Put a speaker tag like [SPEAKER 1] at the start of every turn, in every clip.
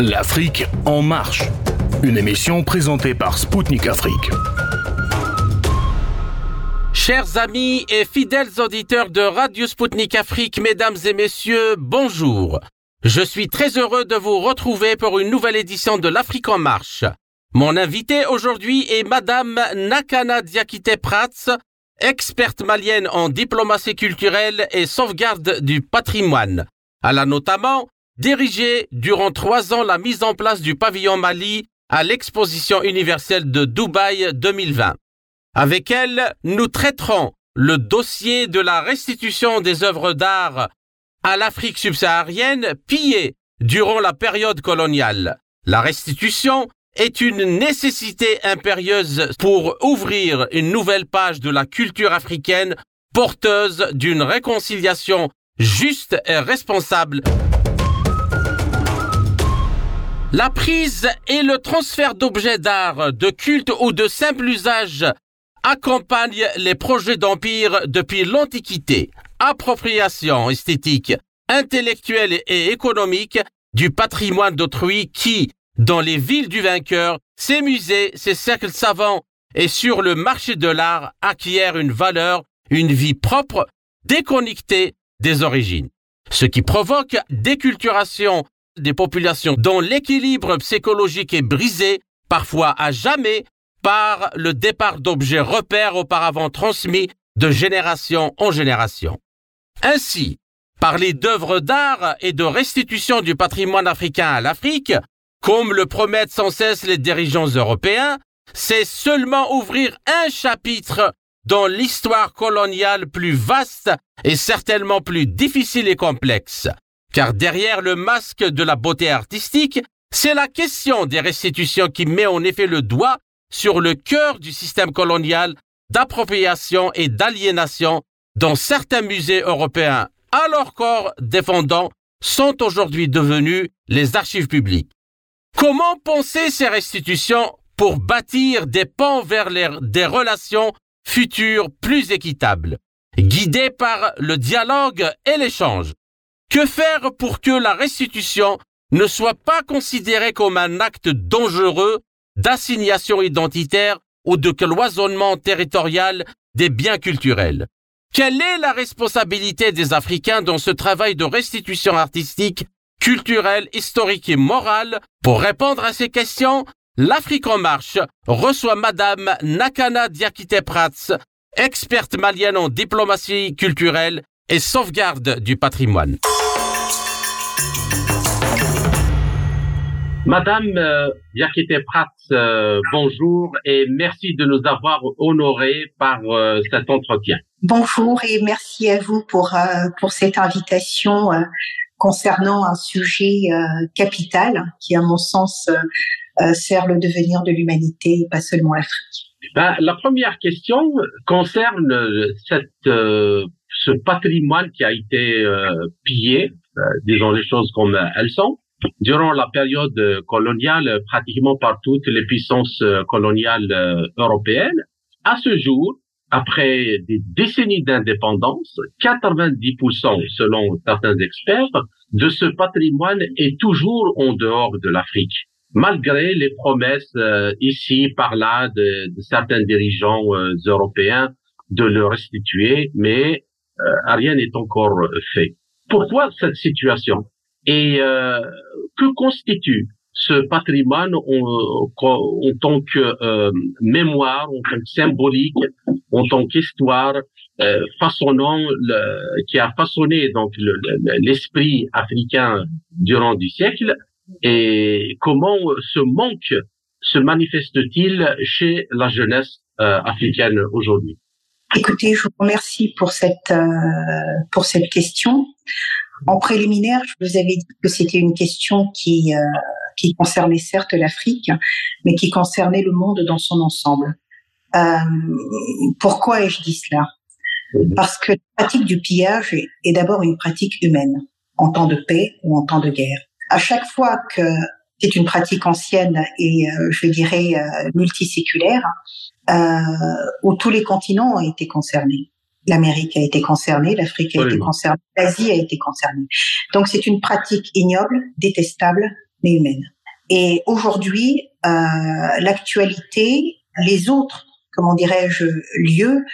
[SPEAKER 1] L'Afrique en marche. Une émission présentée par Spoutnik Afrique.
[SPEAKER 2] Chers amis et fidèles auditeurs de Radio Spoutnik Afrique, mesdames et messieurs, bonjour. Je suis très heureux de vous retrouver pour une nouvelle édition de l'Afrique en marche. Mon invité aujourd'hui est Madame Nakana Diakite Prats, experte malienne en diplomatie culturelle et sauvegarde du patrimoine. Elle a notamment dirigé durant trois ans la mise en place du pavillon Mali à l'exposition universelle de Dubaï 2020. Avec elle, nous traiterons le dossier de la restitution des œuvres d'art à l'Afrique subsaharienne pillées durant la période coloniale. La restitution est une nécessité impérieuse pour ouvrir une nouvelle page de la culture africaine porteuse d'une réconciliation juste et responsable. La prise et le transfert d'objets d'art, de culte ou de simple usage accompagnent les projets d'empire depuis l'Antiquité. Appropriation esthétique, intellectuelle et économique du patrimoine d'autrui qui, dans les villes du vainqueur, ces musées, ces cercles savants et sur le marché de l'art acquièrent une valeur, une vie propre, déconnectée des origines. Ce qui provoque déculturation des populations dont l'équilibre psychologique est brisé, parfois à jamais, par le départ d'objets repères auparavant transmis de génération en génération. Ainsi, parler d'œuvres d'art et de restitution du patrimoine africain à l'Afrique, comme le promettent sans cesse les dirigeants européens, c'est seulement ouvrir un chapitre dans l'histoire coloniale plus vaste et certainement plus difficile et complexe. Car derrière le masque de la beauté artistique, c'est la question des restitutions qui met en effet le doigt sur le cœur du système colonial d'appropriation et d'aliénation dont certains musées européens, à leur corps défendant, sont aujourd'hui devenus les archives publiques. Comment penser ces restitutions pour bâtir des ponts vers des relations futures plus équitables, guidées par le dialogue et l'échange Que faire pour que la restitution ne soit pas considérée comme un acte dangereux d'assignation identitaire ou de cloisonnement territorial des biens culturels? Quelle est la responsabilité des Africains dans ce travail de restitution artistique culturelle, historique et morale? Pour répondre à ces questions, l'Afrique en marche reçoit Madame Nakana Diakite Prats, experte malienne en diplomatie culturelle et sauvegarde du patrimoine. Madame euh, Prats, euh, bonjour et merci de nous avoir honorés par euh, cet entretien.
[SPEAKER 3] Bonjour et merci à vous pour, pour cette invitation concernant un sujet euh, capital qui, à mon sens, euh, euh, sert le devenir de l'humanité et pas seulement l'Afrique.
[SPEAKER 2] Ben, la première question concerne cette, ce patrimoine qui a été pillé, disons les choses comme elles sont, durant la période coloniale pratiquement par toutes les puissances coloniales européennes. À ce jour, après des décennies d'indépendance, 90% selon certains experts de ce patrimoine est toujours en dehors de l'Afrique, malgré les promesses euh, ici par là de, certains dirigeants euh, européens de le restituer, mais euh, rien n'est encore fait. Pourquoi cette situation? Et que constitue ce patrimoine en, tant que euh, mémoire, en tant que symbolique, en tant qu'histoire, euh, façonnant le, qui a façonné donc l'esprit africain durant du siècle? Et comment ce manque se manifeste-t-il chez la jeunesse euh, africaine aujourd'hui?
[SPEAKER 3] Écoutez, je vous remercie pour cette euh, pour cette question. En préliminaire, je vous avais dit que c'était une question qui euh, qui concernait certes l'Afrique, mais qui concernait le monde dans son ensemble. Euh, pourquoi ai-je dit cela? Mhm. Parce que la pratique du pillage est, d'abord une pratique humaine, en temps de paix ou en temps de guerre. À chaque fois que c'est une pratique ancienne et, euh, je dirais, euh, multiséculaire, où tous les continents ont été concernés. L'Amérique a été concernée, l'Afrique a été concernée, l'Asie a été concernée. Donc c'est une pratique ignoble, détestable, mais humaine. Et aujourd'hui, euh, l'actualité, les autres, comment dirais-je, lieux,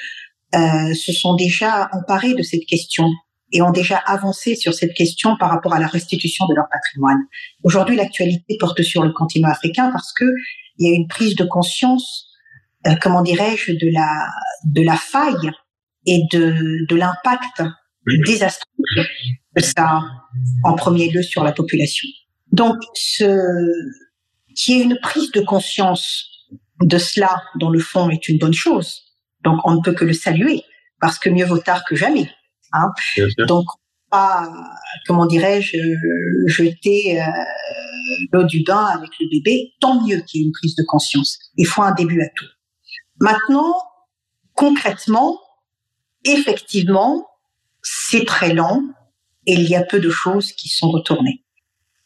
[SPEAKER 3] euh, se sont déjà emparés de cette question et ont déjà avancé sur cette question par rapport à la restitution de leur patrimoine. Aujourd'hui, l'actualité porte sur le continent africain parce que il y a une prise de conscience, euh, comment dirais-je, de la de la faille et de de l'impact désastreux que ça a en premier lieu sur la population. Donc, ce qui est une prise de conscience de cela, dans le fond, est une bonne chose. Donc, on ne peut que le saluer parce que mieux vaut tard que jamais. Hein. Donc, pas, comment dirais-je, jeter euh, l'eau du bain avec le bébé. Tant mieux qu'il y ait une prise de conscience. Il faut un début à tout. Maintenant, concrètement, effectivement, c'est très lent et il y a peu de choses qui sont retournées.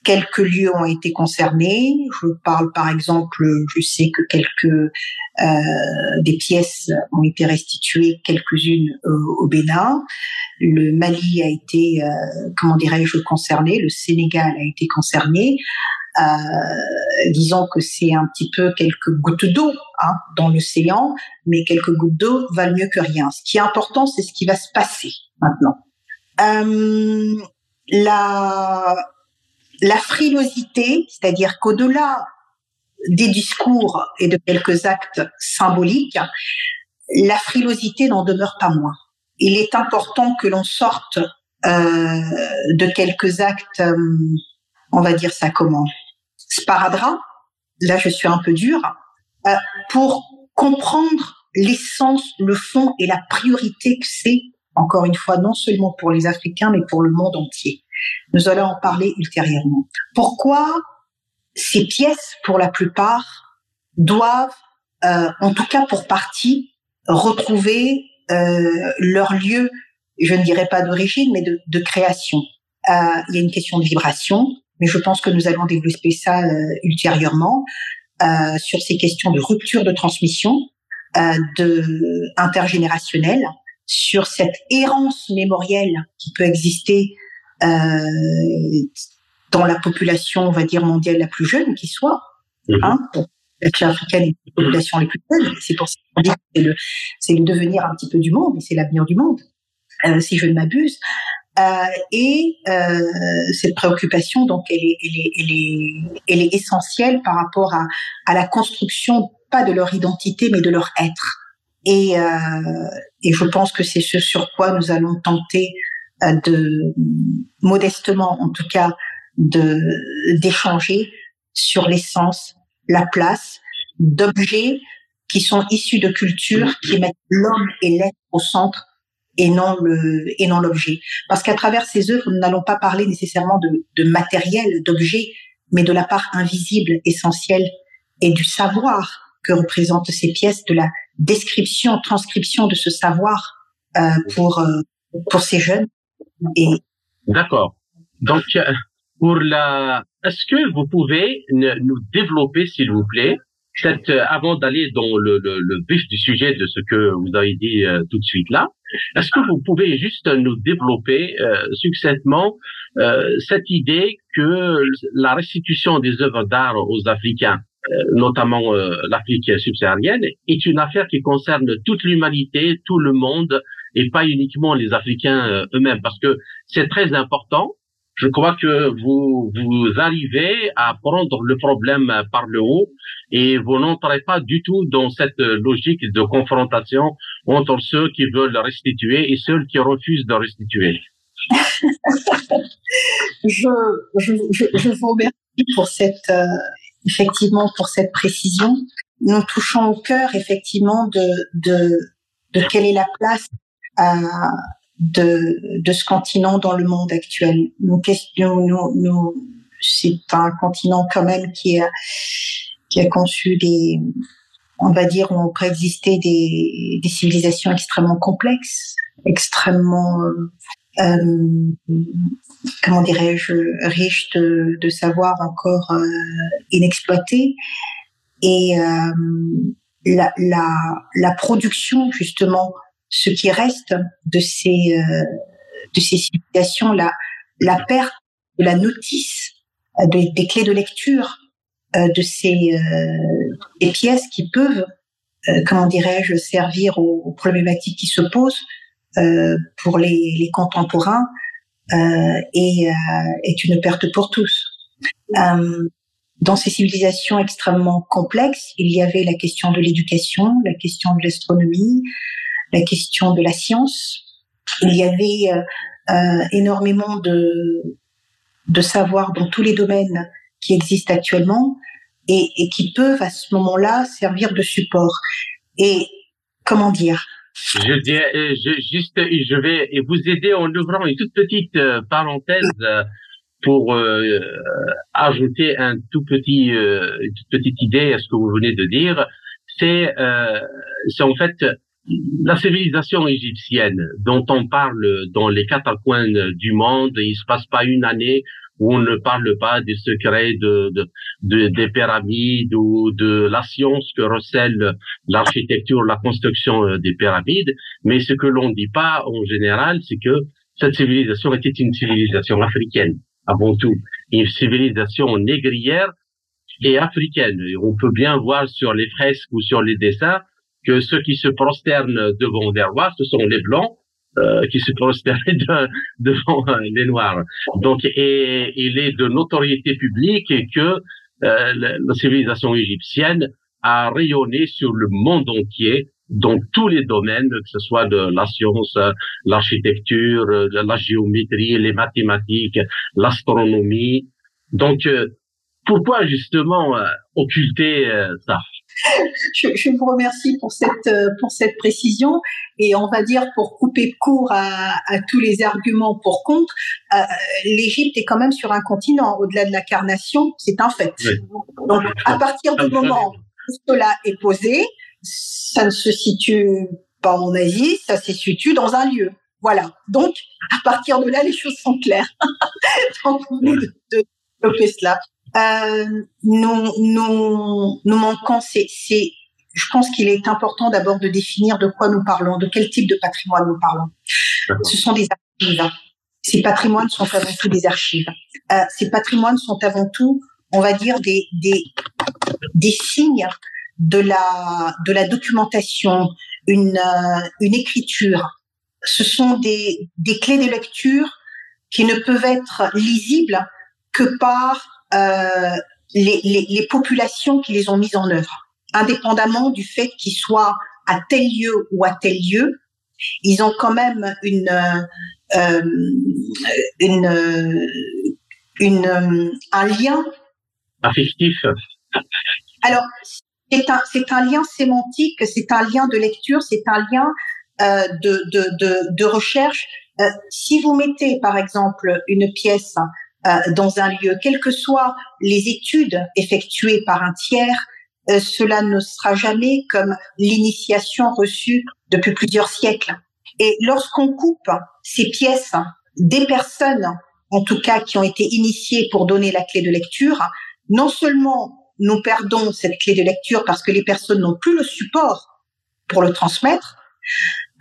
[SPEAKER 3] Quelques lieux ont été concernés. Je parle par exemple, je sais que quelques euh, des pièces ont été restituées, quelques-unes au Bénin. Le Mali a été, euh, comment dirais-je, concerné. Le Sénégal a été concerné. Euh, disons que c'est un petit peu quelques gouttes d'eau hein, dans l'océan, mais quelques gouttes d'eau valent mieux que rien. Ce qui est important, c'est ce qui va se passer maintenant. Euh, la, la frilosité, c'est-à-dire qu'au-delà des discours et de quelques actes symboliques, la frilosité n'en demeure pas moins. Il est important que l'on sorte euh, de quelques actes, euh, on va dire ça comment, sparadrap, là je suis un peu dure, euh, pour comprendre l'essence, le fond et la priorité que c'est, encore une fois, non seulement pour les Africains, mais pour le monde entier. Nous allons en parler ultérieurement. Pourquoi ces pièces, pour la plupart, doivent, euh, en tout cas pour partie, retrouver euh, leur lieu, je ne dirais pas d'origine, mais de, création? Il y a une question de vibration, mais je pense que nous allons développer ça euh, ultérieurement euh, sur ces questions de rupture de transmission, euh, de intergénérationnelle, sur cette errance mémorielle qui peut exister euh, dans la population, on va dire, mondiale la plus jeune qui soit. Mhm. Hein, africaine est la population les plus jeunes. C'est pour ça qu'on dit que c'est le, c'est le devenir un petit peu du monde, et c'est l'avenir du monde, euh, si je ne m'abuse. Euh, et euh, cette préoccupation, donc, elle est, elle est, elle est, elle est essentielle par rapport à, la construction, pas de leur identité, mais de leur être. Et, euh, je pense que c'est ce sur quoi nous allons tenter de modestement, en tout cas, d'échanger sur l'essence, la place d'objets qui sont issus de cultures qui mettent l'homme et l'être au centre et non le et non l'objet. Parce qu'à travers ces œuvres, nous n'allons pas parler nécessairement de, de matériel, d'objets, mais de la part invisible, essentielle et du savoir que représentent ces pièces, de la description, transcription de ce savoir euh, pour euh, pour ces jeunes
[SPEAKER 2] D'accord. Donc, euh, pour la, est-ce que vous pouvez nous développer, s'il vous plaît, cette, euh, avant d'aller dans le, le, le, vif du sujet de ce que vous avez dit euh, tout de suite là, est-ce que vous pouvez juste nous développer succinctement cette idée que la restitution des œuvres d'art aux Africains, notamment l'Afrique subsaharienne, est une affaire qui concerne toute l'humanité, tout le monde, et pas uniquement les Africains euh, eux-mêmes, parce que c'est très important. Je crois que vous vous arrivez à prendre le problème par le haut et vous n'entrez pas du tout dans cette logique de confrontation entre ceux qui veulent restituer et ceux qui refusent de restituer.
[SPEAKER 3] je, je, je, je, vous remercie pour cette euh, effectivement pour cette précision. Nous touchons au cœur effectivement de, de, de quelle est la place de, de ce continent dans le monde actuel. Nous, c'est un continent quand même qui a, qui a conçu des, on va dire, ont préexisté des, des civilisations extrêmement complexes, extrêmement, euh, comment dirais-je, riches de, de savoir encore euh, inexploités. Et euh, la, la, la production justement ce qui reste de ces euh, de ces civilisations, la la perte de la notice des clés de lecture de ces des pièces qui peuvent, comment dirais-je, servir aux, problématiques qui se posent pour les, les contemporains et est une perte pour tous. Dans ces civilisations extrêmement complexes, il y avait la question de l'éducation, la question de l'astronomie, la question de la science. Il y avait euh, euh, énormément de, de savoir dans tous les domaines qui existent actuellement et, qui peuvent à ce moment-là servir de support. Et comment dire?
[SPEAKER 4] Je dirais, euh, juste, je vais vous aider en ouvrant une toute petite parenthèse pour ajouter un tout petit, une toute petite idée à ce que vous venez de dire, c'est c'est en fait la civilisation égyptienne dont on parle dans les quatre coins du monde. Il se passe pas une année où on ne parle pas des secrets de, de, de, des pyramides ou de la science que recèle l'architecture, la construction des pyramides. Mais ce que l'on dit pas en général, c'est que cette civilisation était une civilisation africaine avant tout une civilisation négrière et africaine. on peut bien voir sur les fresques ou sur les dessins que ceux qui se prosternent devant des rois, ce sont les blancs euh, qui se prosternent devant les noirs. Donc, et, il est de notoriété publique que euh, la civilisation égyptienne a rayonné sur le monde entier dans tous les domaines, que ce soit de la science, l'architecture, la géométrie, les mathématiques, l'astronomie. Donc, euh, pourquoi justement occulter euh, ça?
[SPEAKER 3] je, je, vous remercie pour cette pour cette précision et on va dire pour couper court à, à tous les arguments pour contre, l'Égypte est quand même sur un continent au-delà de l'incarnation, c'est un fait. Donc à partir du moment où cela est posé, ça ne se situe pas en Asie, ça se situe dans un lieu. Voilà. Donc, à partir de là, les choses sont claires. Donc, vous venez de, développer cela. Euh, nous, nous, nous manquons, c'est, c'est, je pense qu'il est important d'abord de définir de quoi nous parlons, de quel type de patrimoine nous parlons. Ce sont des archives. Ces patrimoines sont avant tout des archives. Euh, ces patrimoines sont avant tout, on va dire, des, des, des signes de la, de la documentation, une, euh, une écriture. Ce sont des, des clés de lecture qui ne peuvent être lisibles que par les, les, les, populations qui les ont mises en œuvre, indépendamment du fait qu'ils soient à tel lieu ou à tel lieu. Ils ont quand même une, euh, une, une, un lien
[SPEAKER 4] affectif.
[SPEAKER 3] Alors, c'est un, c'est un lien sémantique, c'est un lien de lecture, c'est un lien euh, de, de, de, de, recherche. Euh, si vous mettez, par exemple, une pièce euh, dans un lieu, quelles que soient les études effectuées par un tiers, euh, cela ne sera jamais comme l'initiation reçue depuis plusieurs siècles. Et lorsqu'on coupe ces pièces des personnes, en tout cas qui ont été initiées pour donner la clé de lecture, non seulement nous perdons cette clé de lecture parce que les personnes n'ont plus le support pour le transmettre,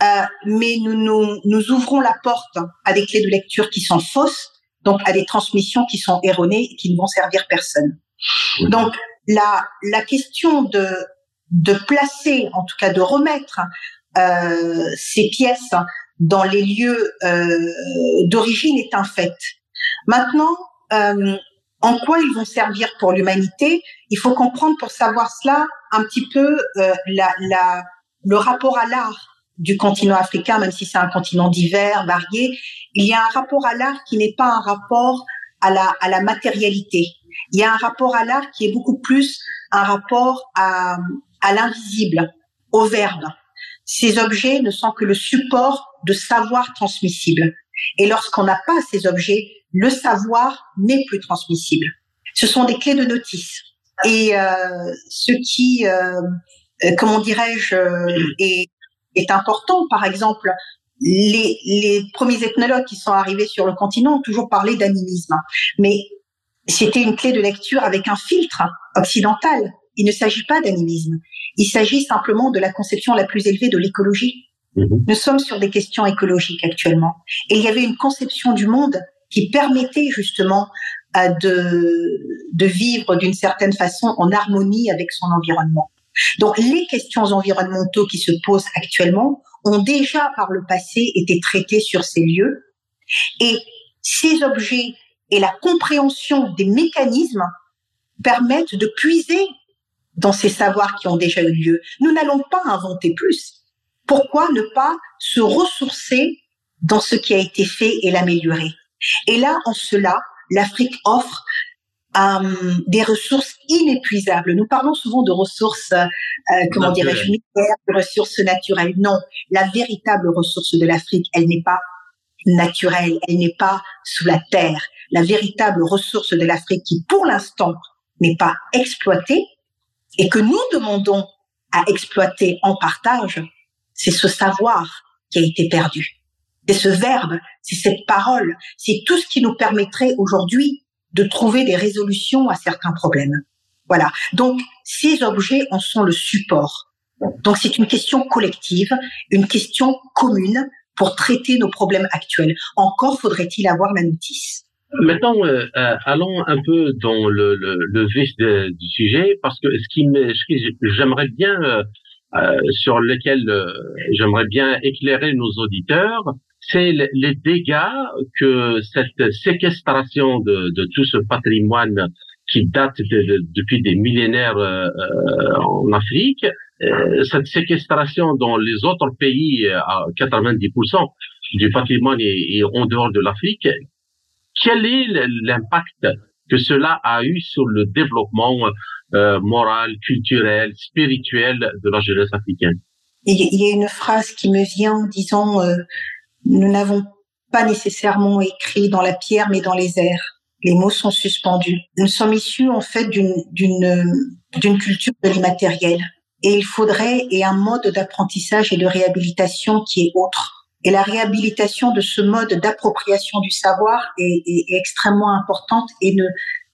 [SPEAKER 3] euh, mais nous, nous, nous ouvrons la porte à des clés de lecture qui sont fausses, donc à des transmissions qui sont erronées et qui ne vont servir personne. Donc la, la question de, de placer, en tout cas de remettre euh, ces pièces dans les lieux euh, d'origine est un fait. Maintenant, euh, en quoi ils vont servir pour l'humanité, il faut comprendre pour savoir cela un petit peu euh, la, la, le rapport à l'art du continent africain, même si c'est un continent divers, varié. Il y a un rapport à l'art qui n'est pas un rapport à la, à la matérialité. Il y a un rapport à l'art qui est beaucoup plus un rapport à, à l'invisible, au verbe. Ces objets ne sont que le support de savoir transmissible. Et lorsqu'on n'a pas ces objets, le savoir n'est plus transmissible. Ce sont des clés de notice. Et euh, ce qui, euh, euh comment dirais-je, euh, est, est important, par exemple, les, les premiers ethnologues qui sont arrivés sur le continent ont toujours parlé d'animisme. Mais c'était une clé de lecture avec un filtre occidental. Il ne s'agit pas d'animisme. Il s'agit simplement de la conception la plus élevée de l'écologie. Mhm. Nous sommes sur des questions écologiques actuellement. Et il y avait une conception du monde qui permettait justement de, de vivre d'une certaine façon en harmonie avec son environnement. Donc les questions environnementaux qui se posent actuellement ont déjà par le passé été traitées sur ces lieux et ces objets et la compréhension des mécanismes permettent de puiser dans ces savoirs qui ont déjà eu lieu. Nous n'allons pas inventer plus. Pourquoi ne pas se ressourcer dans ce qui a été fait et l'améliorer? Et là, en cela, l'Afrique offre euh, des ressources inépuisables. Nous parlons souvent de ressources, euh, comment dirais-je, de ressources naturelles. Non, la véritable ressource de l'Afrique, elle n'est pas naturelle, elle n'est pas sous la terre. La véritable ressource de l'Afrique qui, pour l'instant, n'est pas exploitée et que nous demandons à exploiter en partage, c'est ce savoir qui a été perdu. C'est ce verbe, c'est cette parole, c'est tout ce qui nous permettrait aujourd'hui de trouver des résolutions à certains problèmes. Voilà. Donc, ces objets en sont le support. Donc, c'est une question collective, une question commune pour traiter nos problèmes actuels. Encore faudrait-il avoir la notice.
[SPEAKER 4] Maintenant, euh, euh, allons un peu dans le, le, le vif du sujet, parce que ce qui j'aimerais bien, euh, sur lequel j'aimerais bien éclairer nos auditeurs, c'est les dégâts que cette séquestration de, de tout ce patrimoine qui date de, depuis des millénaires en Afrique, cette séquestration dans les autres pays à 90% du patrimoine est en dehors de l'Afrique, quel est l'impact que cela a eu sur le développement euh, moral, culturel, spirituel de la jeunesse africaine?
[SPEAKER 3] Il y a une phrase qui me vient en disant euh, nous n'avons pas nécessairement écrit dans la pierre, mais dans les airs. Les mots sont suspendus. Nous sommes issus en fait d'une d'une culture de l'immatériel, et il faudrait et un mode d'apprentissage et de réhabilitation qui est autre et la réhabilitation de ce mode d'appropriation du savoir est, est, extrêmement importante et ne,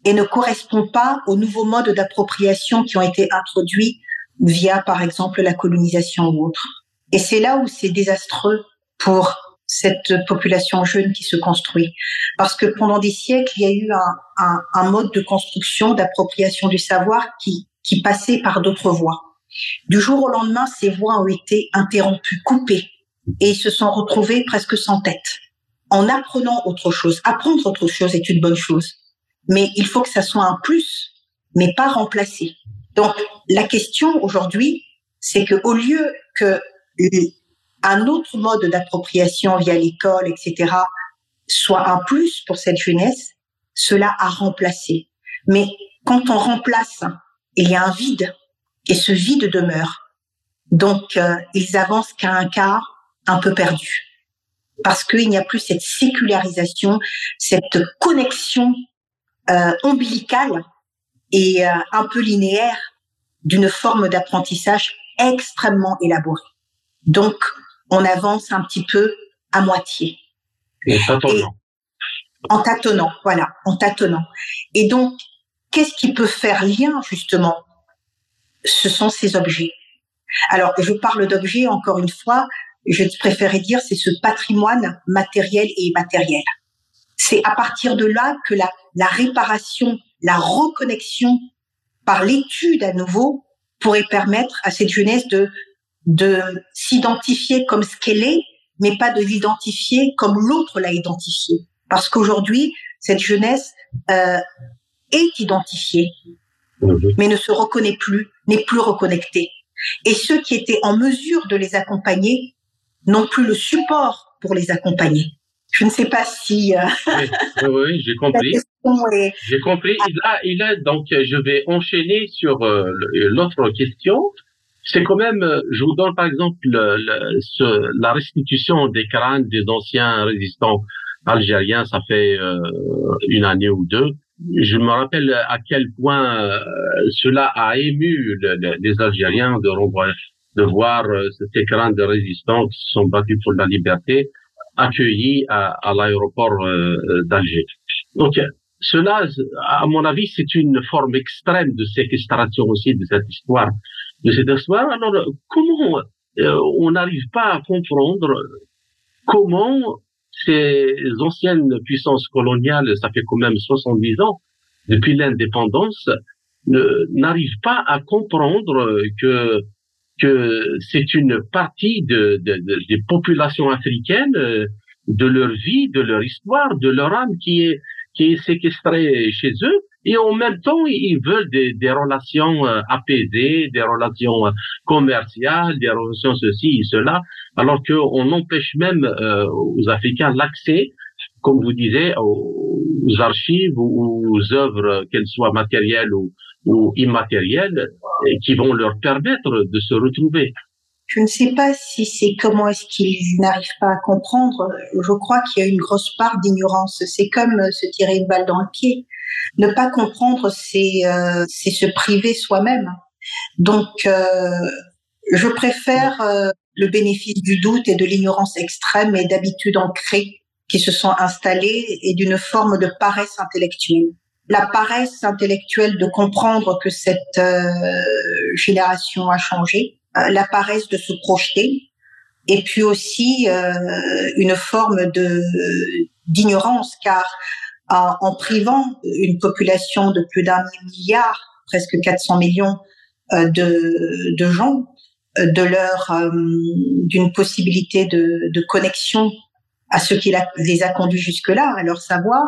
[SPEAKER 3] et ne correspond pas aux nouveaux modes d'appropriation qui ont été introduits via, par exemple, la colonisation ou autre. Et c'est là où c'est désastreux pour cette population jeune qui se construit. Parce que pendant des siècles, il y a eu un, un, un mode de construction, d'appropriation du savoir qui, qui passait par d'autres voies. Du jour au lendemain, ces voies ont été interrompues, coupées et se sont retrouvés presque sans tête en apprenant autre chose. Apprendre autre chose est une bonne chose, mais il faut que ça soit un plus, mais pas remplacé. Donc la question aujourd'hui, c'est que au lieu que un autre mode d'appropriation via l'école, etc., soit un plus pour cette jeunesse, cela a remplacé. Mais quand on remplace, il y a un vide, et ce vide demeure. Donc, euh, ils avancent qu'à un quart un peu perdu parce qu'il n'y a plus cette sécularisation, cette connexion euh, ombilicale et euh, un peu linéaire d'une forme d'apprentissage extrêmement élaborée. Donc, on avance un petit peu à moitié.
[SPEAKER 4] Et tâtonnant.
[SPEAKER 3] en tâtonnant, voilà, en tâtonnant. Et donc, qu'est-ce qui peut faire lien, justement Ce sont ces objets? Alors, je parle d'objets, encore une fois, je préférais dire, c'est ce patrimoine matériel et immatériel. C'est à partir de là que la, la réparation, la reconnexion par l'étude à nouveau pourrait permettre à cette jeunesse de, de s'identifier comme ce qu'elle est, mais pas de l'identifier comme l'autre l'a identifié. Parce qu'aujourd'hui, cette jeunesse euh, est identifiée, mhm. mais ne se reconnaît plus, n'est plus reconnectée. Et ceux qui étaient en mesure de les accompagner non plus le support pour les accompagner. Je ne sais pas si.
[SPEAKER 4] Euh, oui, oui, j'ai compris. J'ai compris. Il a, donc, je vais enchaîner sur euh, l'autre question. C'est quand même, je vous donne par exemple la restitution des crânes des anciens résistants algériens. Ça fait euh, une année ou deux. Je me rappelle à quel point cela a ému les Algériens de de voir euh, ces grandes résistants qui se sont battus pour la liberté accueillis à, à l'aéroport euh, d'Alger. Donc, cela, à mon avis, c'est une forme extrême de séquestration aussi de cette histoire. De cette histoire. Alors, comment euh, on n'arrive pas à comprendre comment ces anciennes puissances coloniales, ça fait quand même 70 ans, depuis l'indépendance, n'arrivent pas à comprendre que que c'est une partie de, de, de, des populations africaines, de leur vie, de leur histoire, de leur âme qui est qui est séquestrée chez eux et en même temps, ils veulent des, des relations euh, apaisées, des relations euh, commerciales, des relations ceci et cela, alors qu'on empêche même euh, aux Africains l'accès, comme vous disiez, aux archives ou aux œuvres, qu'elles soient matérielles ou, ou immatérielles, qui vont leur permettre de se retrouver.
[SPEAKER 3] Je ne sais pas si c'est comment est-ce qu'ils n'arrivent pas à comprendre. Je crois qu'il y a une grosse part d'ignorance. C'est comme se tirer une balle dans le pied. Ne pas comprendre, c'est euh, c'est se priver soi-même. Donc, euh, je préfère euh, le bénéfice du doute et de l'ignorance extrême et d'habitudes ancrées qui se sont installées et d'une forme de paresse intellectuelle. La paresse intellectuelle de comprendre que cette génération a changé, la paresse de se projeter, et puis aussi une forme de d'ignorance, car en privant une population de plus d'un milliard, presque 400 millions euh, de, de gens, euh, de leur euh, d'une possibilité de, de, connexion à ce qui les a conduits jusque-là, à leur savoir,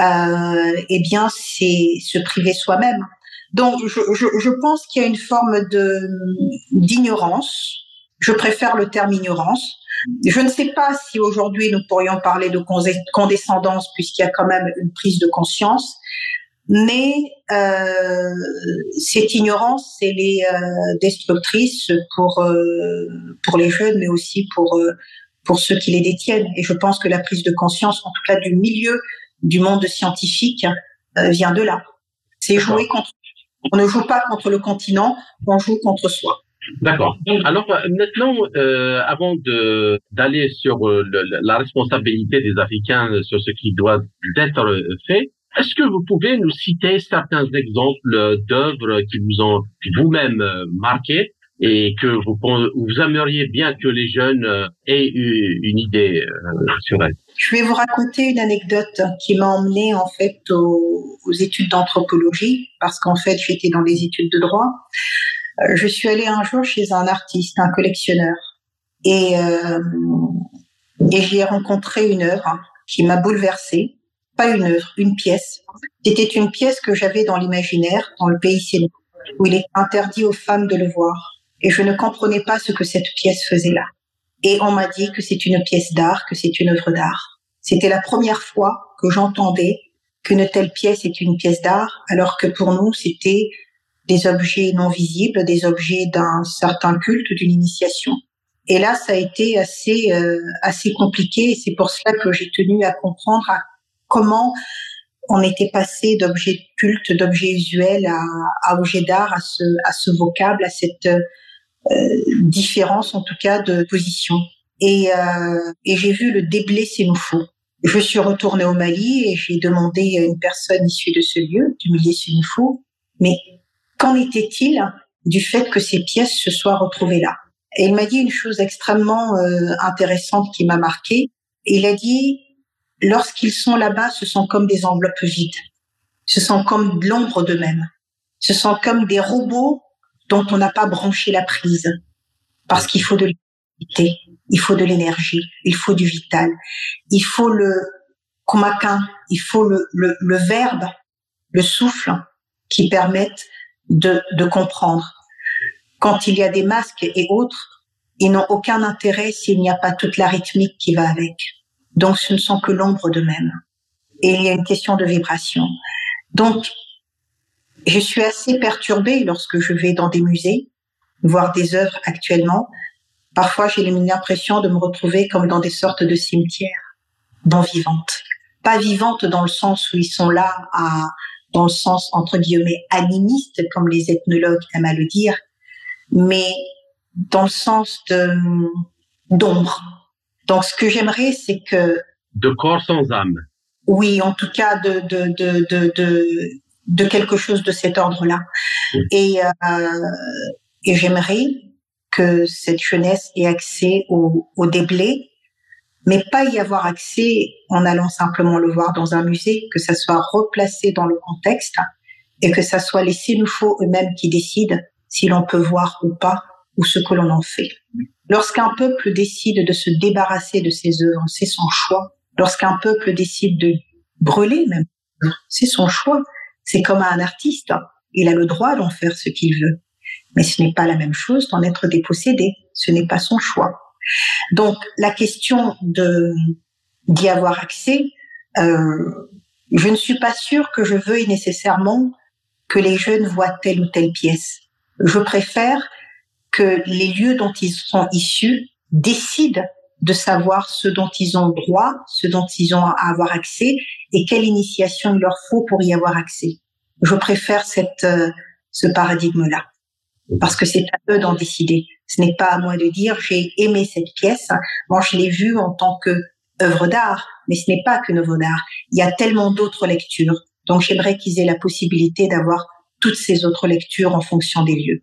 [SPEAKER 3] euh, eh bien, c'est se priver soi-même. Donc, je, je, je pense qu'il y a une forme de d'ignorance. Je préfère le terme ignorance je ne sais pas si aujourd'hui nous pourrions parler de condescendance puisqu'il y a quand même une prise de conscience, mais euh, cette ignorance, elle est euh, destructrice pour euh, pour les jeunes, mais aussi pour euh, pour ceux qui les détiennent. Et je pense que la prise de conscience, en tout cas du milieu du monde scientifique, euh, vient de là. C'est jouer contre. On ne joue pas contre le continent, on joue contre soi.
[SPEAKER 4] D'accord. Alors euh, maintenant, euh, avant d'aller sur euh, la responsabilité des Africains sur ce qui doit être fait, est-ce que vous pouvez nous citer certains exemples d'œuvres qui vous ont vous-même marqué et que vous, vous aimeriez bien que les jeunes aient une idée sur elles
[SPEAKER 3] Je vais vous raconter une anecdote qui m'a emmenée en fait aux, études d'anthropologie parce qu'en fait j'étais dans les études de droit. Euh, je suis allée un jour chez un artiste, un collectionneur, et, euh, et j'ai rencontré une œuvre qui m'a bouleversée. Pas une œuvre, une pièce. C'était une pièce que j'avais dans l'imaginaire, dans le pays où il est interdit aux femmes de le voir. Et je ne comprenais pas ce que cette pièce faisait là. Et on m'a dit que c'est une pièce d'art, que c'est une œuvre d'art. C'était la première fois que j'entendais qu'une telle pièce est une pièce d'art, alors que pour nous, c'était des objets non visibles, des objets d'un certain culte, d'une initiation. Et là, ça a été assez euh, assez compliqué. C'est pour cela que j'ai tenu à comprendre comment on était passé d'objets de culte, d'objets usuels à, à objets d'art, à ce, à ce vocable, à cette différence en tout cas de position. Et, euh, et j'ai vu le déblé Sénoufo. Je suis retournée au Mali et j'ai demandé à une personne issue de ce lieu, du milieu Sénoufo, mais Qu'en était-il du fait que ces pièces se soient retrouvées là? Et il m'a dit une chose extrêmement euh, intéressante qui m'a marqué. Il a dit, lorsqu'ils sont là-bas, ce sont comme des enveloppes vides. Ce sont comme l'ombre d'eux-mêmes. Ce sont comme des robots dont on n'a pas branché la prise. Parce qu'il faut de l'électricité, il faut de l'énergie, il faut du vital, il faut le kumakin, il faut le, le, le verbe, le souffle qui permettent de, de comprendre. Quand il y a des masques et autres, ils n'ont aucun intérêt s'il n'y a pas toute la rythmique qui va avec. Donc ce ne sont que l'ombre d'eux-mêmes. Et il y a une question de vibration. Donc, je suis assez perturbée lorsque je vais dans des musées, voir des œuvres actuellement. Parfois, j'ai l'impression de me retrouver comme dans des sortes de cimetières, non vivantes. Pas vivantes dans le sens où ils sont là à, dans le sens entre guillemets animiste, comme les ethnologues aiment à le dire, mais dans le sens de d'ombre. Donc, ce que j'aimerais, c'est que
[SPEAKER 4] de corps sans âme.
[SPEAKER 3] Oui, en tout cas, de de de de de, de quelque chose de cet ordre-là. Et euh, et j'aimerais que cette jeunesse ait accès au, au déblai mais pas y avoir accès en allant simplement le voir dans un musée, que ça soit replacé dans le contexte et que ça soit les Sénoufos eux-mêmes qui décident si l'on peut voir ou pas ou ce que l'on en fait. Lorsqu'un peuple décide de se débarrasser de ses œuvres, c'est son choix. Lorsqu'un peuple décide de brûler même, c'est son choix. C'est comme un artiste, il a le droit d'en faire ce qu'il veut. Mais ce n'est pas la même chose d'en être dépossédé. Ce n'est pas son choix. Donc la question de d'y avoir accès, euh, je ne suis pas sûre que je veuille nécessairement que les jeunes voient telle ou telle pièce. Je préfère que les lieux dont ils sont issus décident de savoir ce dont ils ont droit, ce dont ils ont à avoir accès et quelle initiation il leur faut pour y avoir accès. Je préfère cette, euh, ce paradigme-là parce que c'est à eux d'en décider. Ce n'est pas à moi de dire j'ai aimé cette pièce, moi je l'ai vue en tant que œuvre d'art, mais ce n'est pas qu'une œuvre d'art. Il y a tellement d'autres lectures. Donc j'aimerais qu'ils aient la possibilité d'avoir toutes ces autres lectures en fonction des lieux.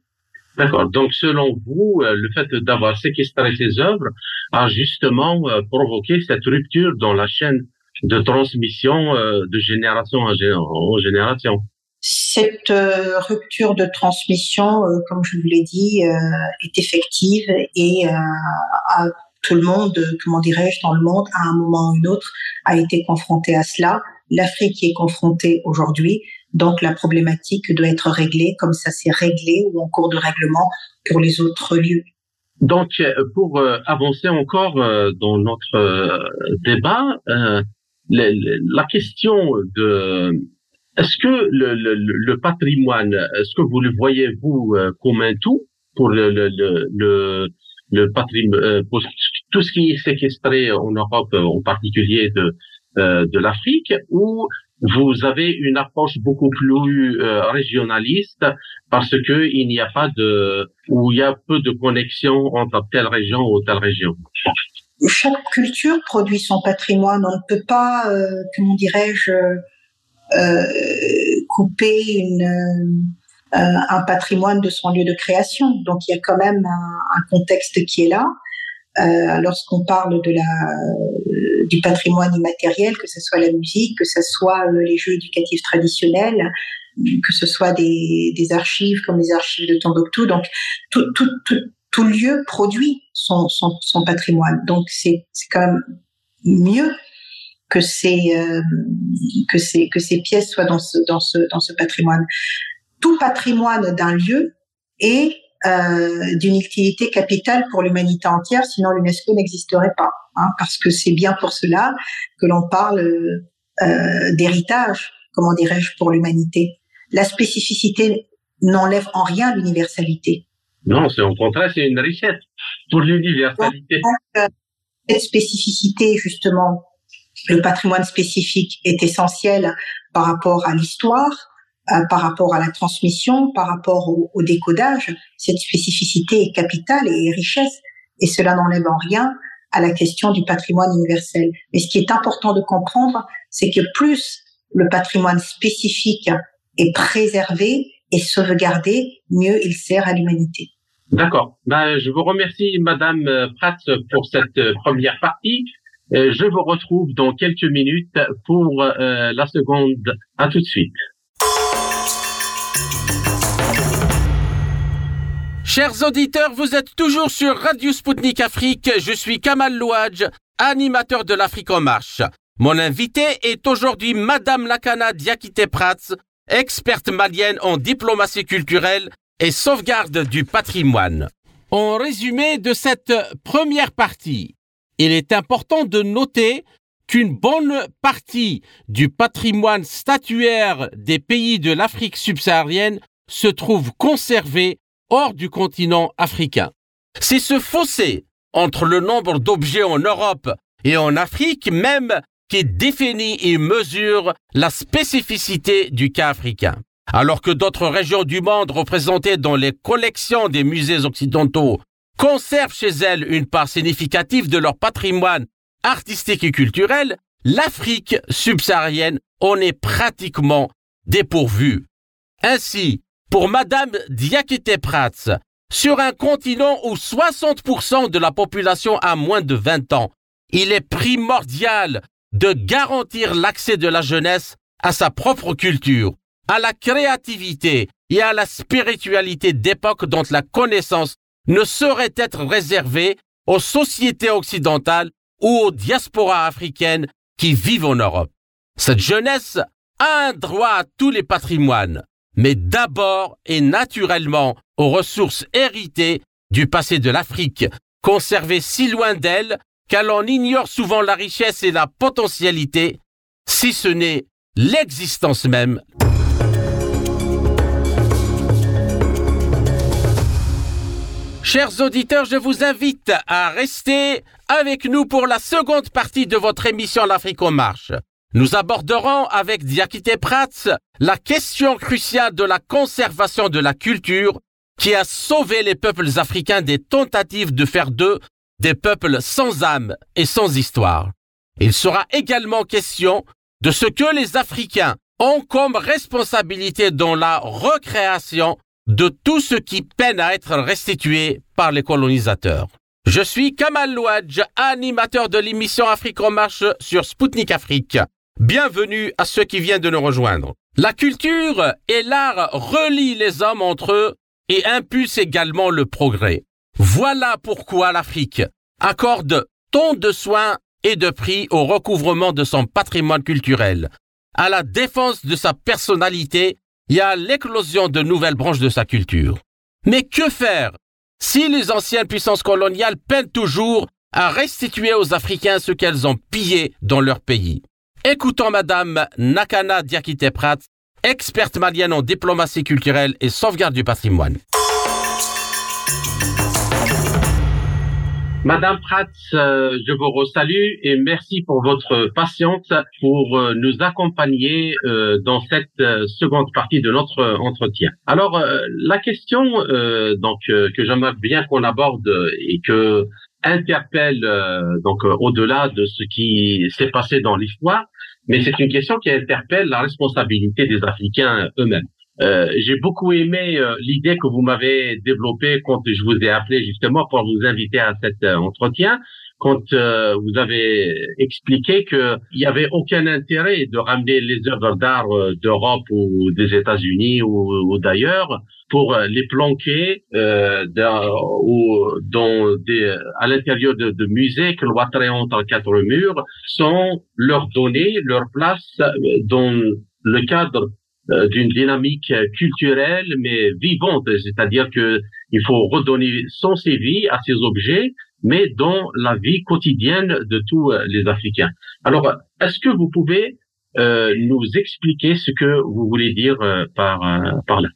[SPEAKER 4] D'accord. Donc, selon vous, euh, le fait d'avoir séquestré ces œuvres a justement euh, provoqué cette rupture dans la chaîne de transmission euh, de génération en génération
[SPEAKER 3] cette euh, rupture de transmission, comme je vous l'ai dit, est effective et à tout le monde, comment dirais-je, dans le monde, à un moment ou un autre, a été confronté à cela. L'Afrique est confrontée aujourd'hui, donc la problématique doit être réglée comme ça s'est réglé ou en cours de règlement pour les autres lieux.
[SPEAKER 4] Donc, pour avancer encore dans notre débat, la question de est-ce que le, le, le, patrimoine, est-ce que vous le voyez vous euh, comme un tout pour le le le, patrimoine, euh, pour tout ce qui est séquestré en Europe, en particulier de euh, de l'Afrique, ou vous avez une approche beaucoup plus régionaliste parce que il n'y a pas de ou il y a peu de connexion entre telle région ou telle région.
[SPEAKER 3] Chaque culture produit son patrimoine. On ne peut pas, comment dirais-je, euh, couper une, euh, un patrimoine de son lieu de création. Donc il y a quand même un, contexte qui est là. Euh, lorsqu'on parle de la, du patrimoine immatériel, que ce soit la musique, que ce soit les jeux éducatifs traditionnels, que ce soit des, des archives comme les archives de Tombouctou. Donc tout, tout, tout, tout lieu produit son, son, son patrimoine. Donc c'est quand même mieux que ces euh, que ces que ces pièces soient dans ce dans ce dans ce patrimoine. Tout patrimoine d'un lieu est euh, d'une utilité capitale pour l'humanité entière, sinon l'UNESCO n'existerait pas. Hein, parce que c'est bien pour cela que l'on parle euh, d'héritage, comment dirais-je, pour l'humanité. La spécificité n'enlève en rien l'universalité.
[SPEAKER 4] Non, c'est au contraire, c'est une richesse pour l'universalité.
[SPEAKER 3] Cette spécificité, justement, le patrimoine spécifique est essentiel par rapport à l'histoire, euh, par rapport à la transmission, par rapport au, décodage. Cette spécificité est capitale et richesse, et cela n'enlève en rien à la question du patrimoine universel. Mais ce qui est important de comprendre, c'est que plus le patrimoine spécifique est préservé et sauvegardé, mieux il sert à l'humanité.
[SPEAKER 4] D'accord. Ben, je vous remercie, Madame Pratt, pour cette première partie. Euh, je vous retrouve dans quelques minutes pour euh, la seconde. À tout de suite.
[SPEAKER 2] Chers auditeurs, vous êtes toujours sur Radio Sputnik Afrique. Je suis Kamal Louadj, animateur de l'Afrique en marche. Mon invité est aujourd'hui Madame Lakana Diakite Prats, experte malienne en diplomatie culturelle et sauvegarde du patrimoine. En résumé de cette première partie, il est important de noter qu'une bonne partie du patrimoine statuaire des pays de l'Afrique subsaharienne se trouve conservé hors du continent africain. C'est ce fossé entre le nombre d'objets en Europe et en Afrique même qui définit et mesure la spécificité du cas africain. Alors que d'autres régions du monde représentées dans les collections des musées occidentaux conservent chez elles une part significative de leur patrimoine artistique et culturel, l'Afrique subsaharienne en est pratiquement dépourvue. Ainsi, pour Madame Diakité Prats, sur un continent où 60% de la population a moins de 20 ans, il est primordial de garantir l'accès de la jeunesse à sa propre culture, à la créativité et à la spiritualité d'époque dont la connaissance ne saurait être réservée aux sociétés occidentales aux diasporas africaines qui vivent en Europe. Cette jeunesse a un droit à tous les patrimoines, mais d'abord et naturellement aux ressources héritées du passé de l'Afrique, conservées si loin d'elle qu'elle en ignore souvent la richesse et la potentialité, si ce n'est l'existence même. Chers auditeurs, je vous invite à rester avec nous pour la seconde partie de votre émission L'Afrique en marche. Nous aborderons avec Diakité Prats la question cruciale de la conservation de la culture qui a sauvé les peuples africains des tentatives de faire d'eux des peuples sans âme et sans histoire. Il sera également question de ce que les Africains ont comme responsabilité dans la recréation de tout ce qui peine à être restitué par les colonisateurs. Je suis Kamal Louadj, animateur de l'émission Afrique en marche sur Spoutnik Afrique. Bienvenue à ceux qui viennent de nous rejoindre. La culture et l'art relient les hommes entre eux et impulsent également le progrès. Voilà pourquoi l'Afrique accorde tant de soins et de prix au recouvrement de son patrimoine culturel, à la défense de sa personnalité et à l'éclosion de nouvelles branches de sa culture. Mais que faire si les anciennes puissances coloniales peinent toujours à restituer aux Africains ce qu'elles ont pillé dans leur pays Écoutons Madame Nakana Diakite Prat, experte malienne en diplomatie culturelle et sauvegarde du patrimoine.
[SPEAKER 4] Madame Prats, euh, je vous resalue et merci pour votre patience pour euh, nous accompagner euh, dans cette seconde partie de notre entretien. Alors, la question donc que j'aimerais bien qu'on aborde et que interpelle donc au-delà de ce qui s'est passé dans l'histoire, mais c'est une question qui interpelle la responsabilité des Africains eux-mêmes. Euh, j'ai beaucoup aimé euh, l'idée que vous m'avez développée quand je vous ai appelé justement pour vous inviter à cet euh, entretien, quand vous avez expliqué qu'il n'y avait aucun intérêt de ramener les œuvres d'art d'Europe ou des États-Unis ou, d'ailleurs pour les planquer dans, ou dans des, à l'intérieur de, de musées cloîtrés entre quatre murs sans leur donner leur place dans le cadre d'une dynamique culturelle mais vivante, c'est-à-dire que il faut redonner sens et vie à ces objets, mais dans la vie quotidienne de tous euh, les Africains. Alors, est-ce que vous pouvez euh, nous expliquer ce que vous voulez dire par par là?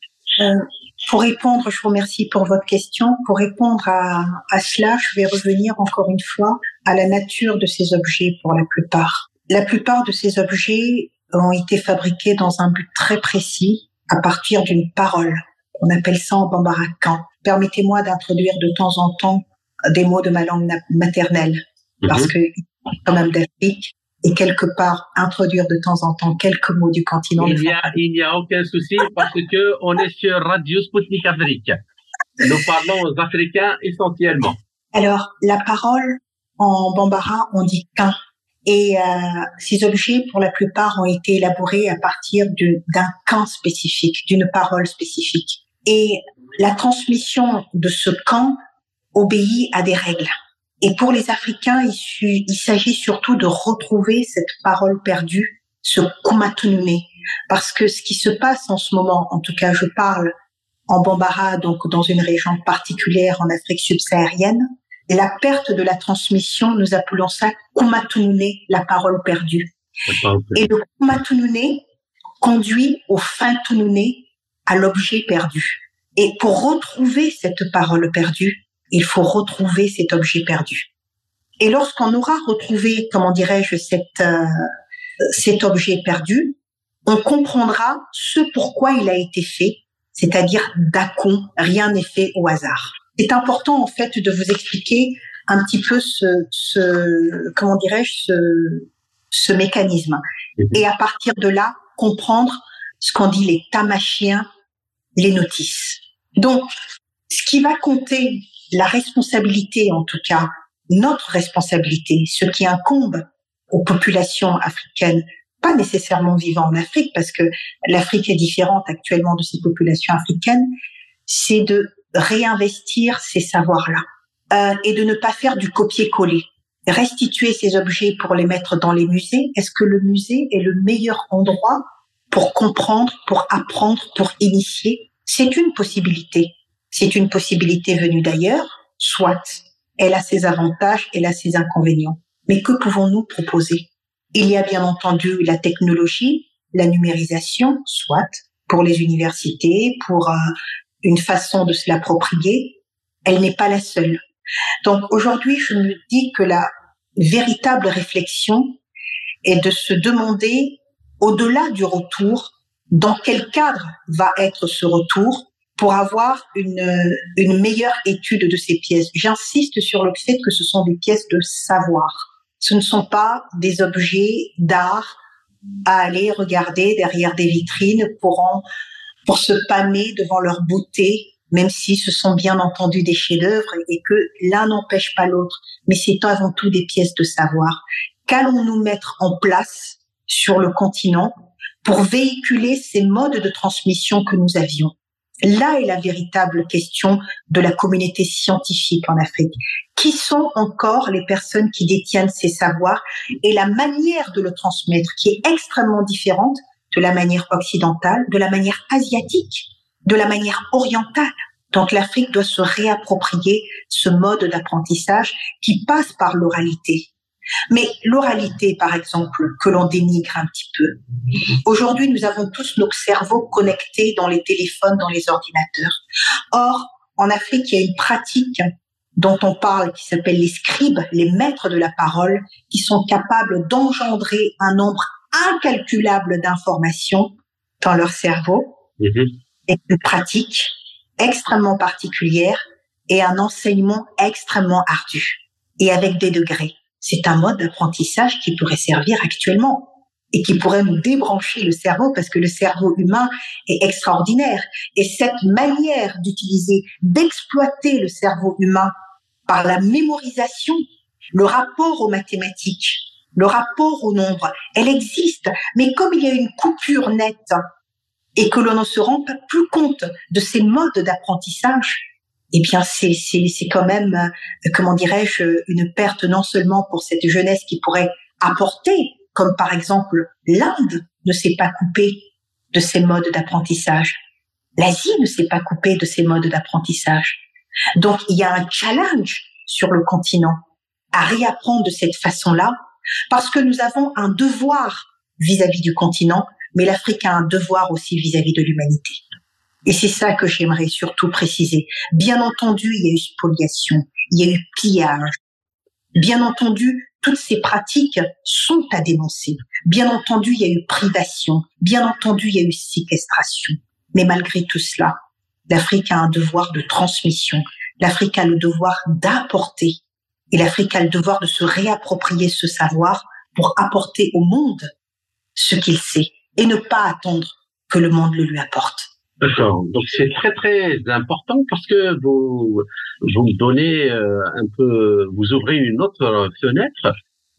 [SPEAKER 3] Pour répondre, je vous remercie pour votre question. Pour répondre à, à cela, je vais revenir encore une fois à la nature de ces objets pour la plupart. La plupart de ces objets ont été fabriqués dans un but très précis, à partir d'une parole. On appelle ça en bambarakan. Permettez-moi d'introduire de temps en temps des mots de ma langue maternelle, mhm. parce que quand même d'Afrique, et quelque part introduire de temps en temps quelques mots du continent.
[SPEAKER 4] Il n'y a, il n'y a aucun souci parce que on est sur Radio Sputnik Afrique. Nous parlons aux Africains essentiellement.
[SPEAKER 3] Alors, la parole en bambara, on dit qu'un et euh, ces objets, pour la plupart, ont été élaborés à partir d'un camp spécifique, d'une parole spécifique. Et la transmission de ce camp obéit à des règles. Et pour les Africains, il, il s'agit surtout de retrouver cette parole perdue, ce kumatunune. Parce que ce qui se passe en ce moment, en tout cas je parle en Bambara, donc dans une région particulière en Afrique subsaharienne, la perte de la transmission, nous appelons ça kumatunune, la parole perdue. Et le kumatunune conduit au fintunune, à l'objet perdu. Et pour retrouver cette parole perdue, il faut retrouver cet objet perdu. Et lorsqu'on aura retrouvé, comment dirais-je, cet, euh, cet objet perdu, on comprendra ce pourquoi il a été fait, c'est-à-dire d'acon, rien n'est fait au hasard c'est important en fait de vous expliquer un petit peu ce, ce comment dirais-je, ce, ce mécanisme. Mhm. Et à partir de là, comprendre ce qu'on dit les tamachiens, les notices. Donc, ce qui va compter, la responsabilité en tout cas notre responsabilité, ce qui incombe aux populations africaines, pas nécessairement vivant en Afrique, parce que l'Afrique est différente actuellement de ces populations africaines, c'est de réinvestir ces savoirs-là euh, et de ne pas faire du copier-coller. Restituer ces objets pour les mettre dans les musées, est-ce que le musée est le meilleur endroit pour comprendre, pour apprendre, pour initier? C'est une possibilité. C'est une possibilité venue d'ailleurs, soit. Elle a ses avantages, elle a ses inconvénients. Mais que pouvons-nous proposer? Il y a bien entendu la technologie, la numérisation, soit pour les universités, pour euh, une façon de se l'approprier. Elle n'est pas la seule. Donc aujourd'hui, je me dis que la véritable réflexion est de se demander, au-delà du retour, dans quel cadre va être ce retour pour avoir une, meilleure étude de ces pièces. J'insiste sur le fait que ce sont des pièces de savoir. Ce ne sont pas des objets d'art à aller regarder derrière des vitrines pour en, pour se pâmer devant leur beauté, même si ce sont bien entendu des chefs-d'œuvre et que l'un n'empêche pas l'autre. Mais c'est avant tout des pièces de savoir. Qu'allons-nous mettre en place sur le continent pour véhiculer ces modes de transmission que nous avions? Là est la véritable question de la communauté scientifique en Afrique. Qui sont encore les personnes qui détiennent ces savoirs? Et la manière de le transmettre qui est extrêmement différente de la manière occidentale, de la manière asiatique, de la manière orientale. Donc l'Afrique doit se réapproprier ce mode d'apprentissage qui passe par l'oralité, mais l'oralité, par exemple, que l'on dénigre un petit peu. Aujourd'hui, nous avons tous nos cerveaux connectés dans les téléphones, dans les ordinateurs. Or, en Afrique, il y a une pratique dont on parle qui s'appelle les scribes, les maîtres de la parole, qui sont capables d'engendrer un nombre incalculable d'informations dans leur cerveau. Et une pratique extrêmement particulière et un enseignement extrêmement ardu et avec des degrés c'est un mode d'apprentissage qui pourrait servir actuellement et qui pourrait nous débrancher le cerveau parce que le cerveau humain est extraordinaire. Et cette manière d'utiliser, d'exploiter le cerveau humain par la mémorisation, le rapport aux mathématiques, le rapport au nombre, elle existe. Mais comme il y a une coupure nette et que l'on ne se rend pas plus compte de ces modes d'apprentissage, eh bien, c'est c'est quand même, euh, comment dirais-je, une perte non seulement pour cette jeunesse qui pourrait apporter, comme par exemple l'Inde ne s'est pas coupée de ces modes d'apprentissage, l'Asie ne s'est pas coupée de ces modes d'apprentissage. Donc, il y a un challenge sur le continent à réapprendre de cette façon-là, parce que nous avons un devoir vis-à-vis du continent, mais l'Afrique a un devoir aussi vis à -vis de l'humanité. Et c'est ça que j'aimerais surtout préciser. Bien entendu, il y a eu spoliation, il y a eu pillage. Bien entendu, toutes ces pratiques sont à dénoncer. Bien entendu, il y a eu privation. Bien entendu, il y a eu séquestration. Mais malgré tout cela, l'Afrique a un devoir de transmission. L'Afrique a le devoir d'apporter. Et l'Afrique a le devoir de se réapproprier ce savoir pour apporter au monde ce qu'il sait et ne pas attendre que le monde le lui apporte.
[SPEAKER 4] D'accord. Donc c'est très très important parce que vous vous donnez euh, un peu, vous ouvrez une autre fenêtre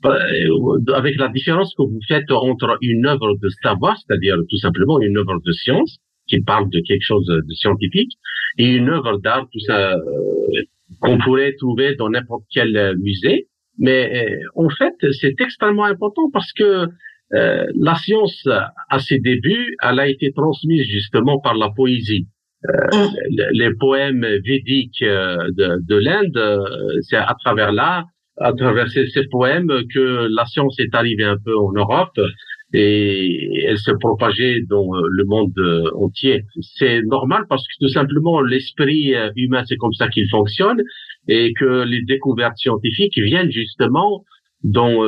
[SPEAKER 4] euh, avec la différence que vous faites entre une œuvre de savoir, c'est-à-dire tout simplement une œuvre de science qui parle de quelque chose de scientifique, et une œuvre d'art tout ça euh, qu'on pourrait trouver dans n'importe quel musée. Mais en fait, c'est extrêmement important parce que euh, la science, à ses débuts, elle a été transmise justement par la poésie. Euh, mm. les poèmes védiques euh, de, de l'Inde, c'est à travers là, à travers ces, ces, poèmes, que la science est arrivée un peu en Europe et elle se propageait dans le monde entier. C'est normal parce que tout simplement l'esprit humain, c'est comme ça qu'il fonctionne et que les découvertes scientifiques viennent justement dans,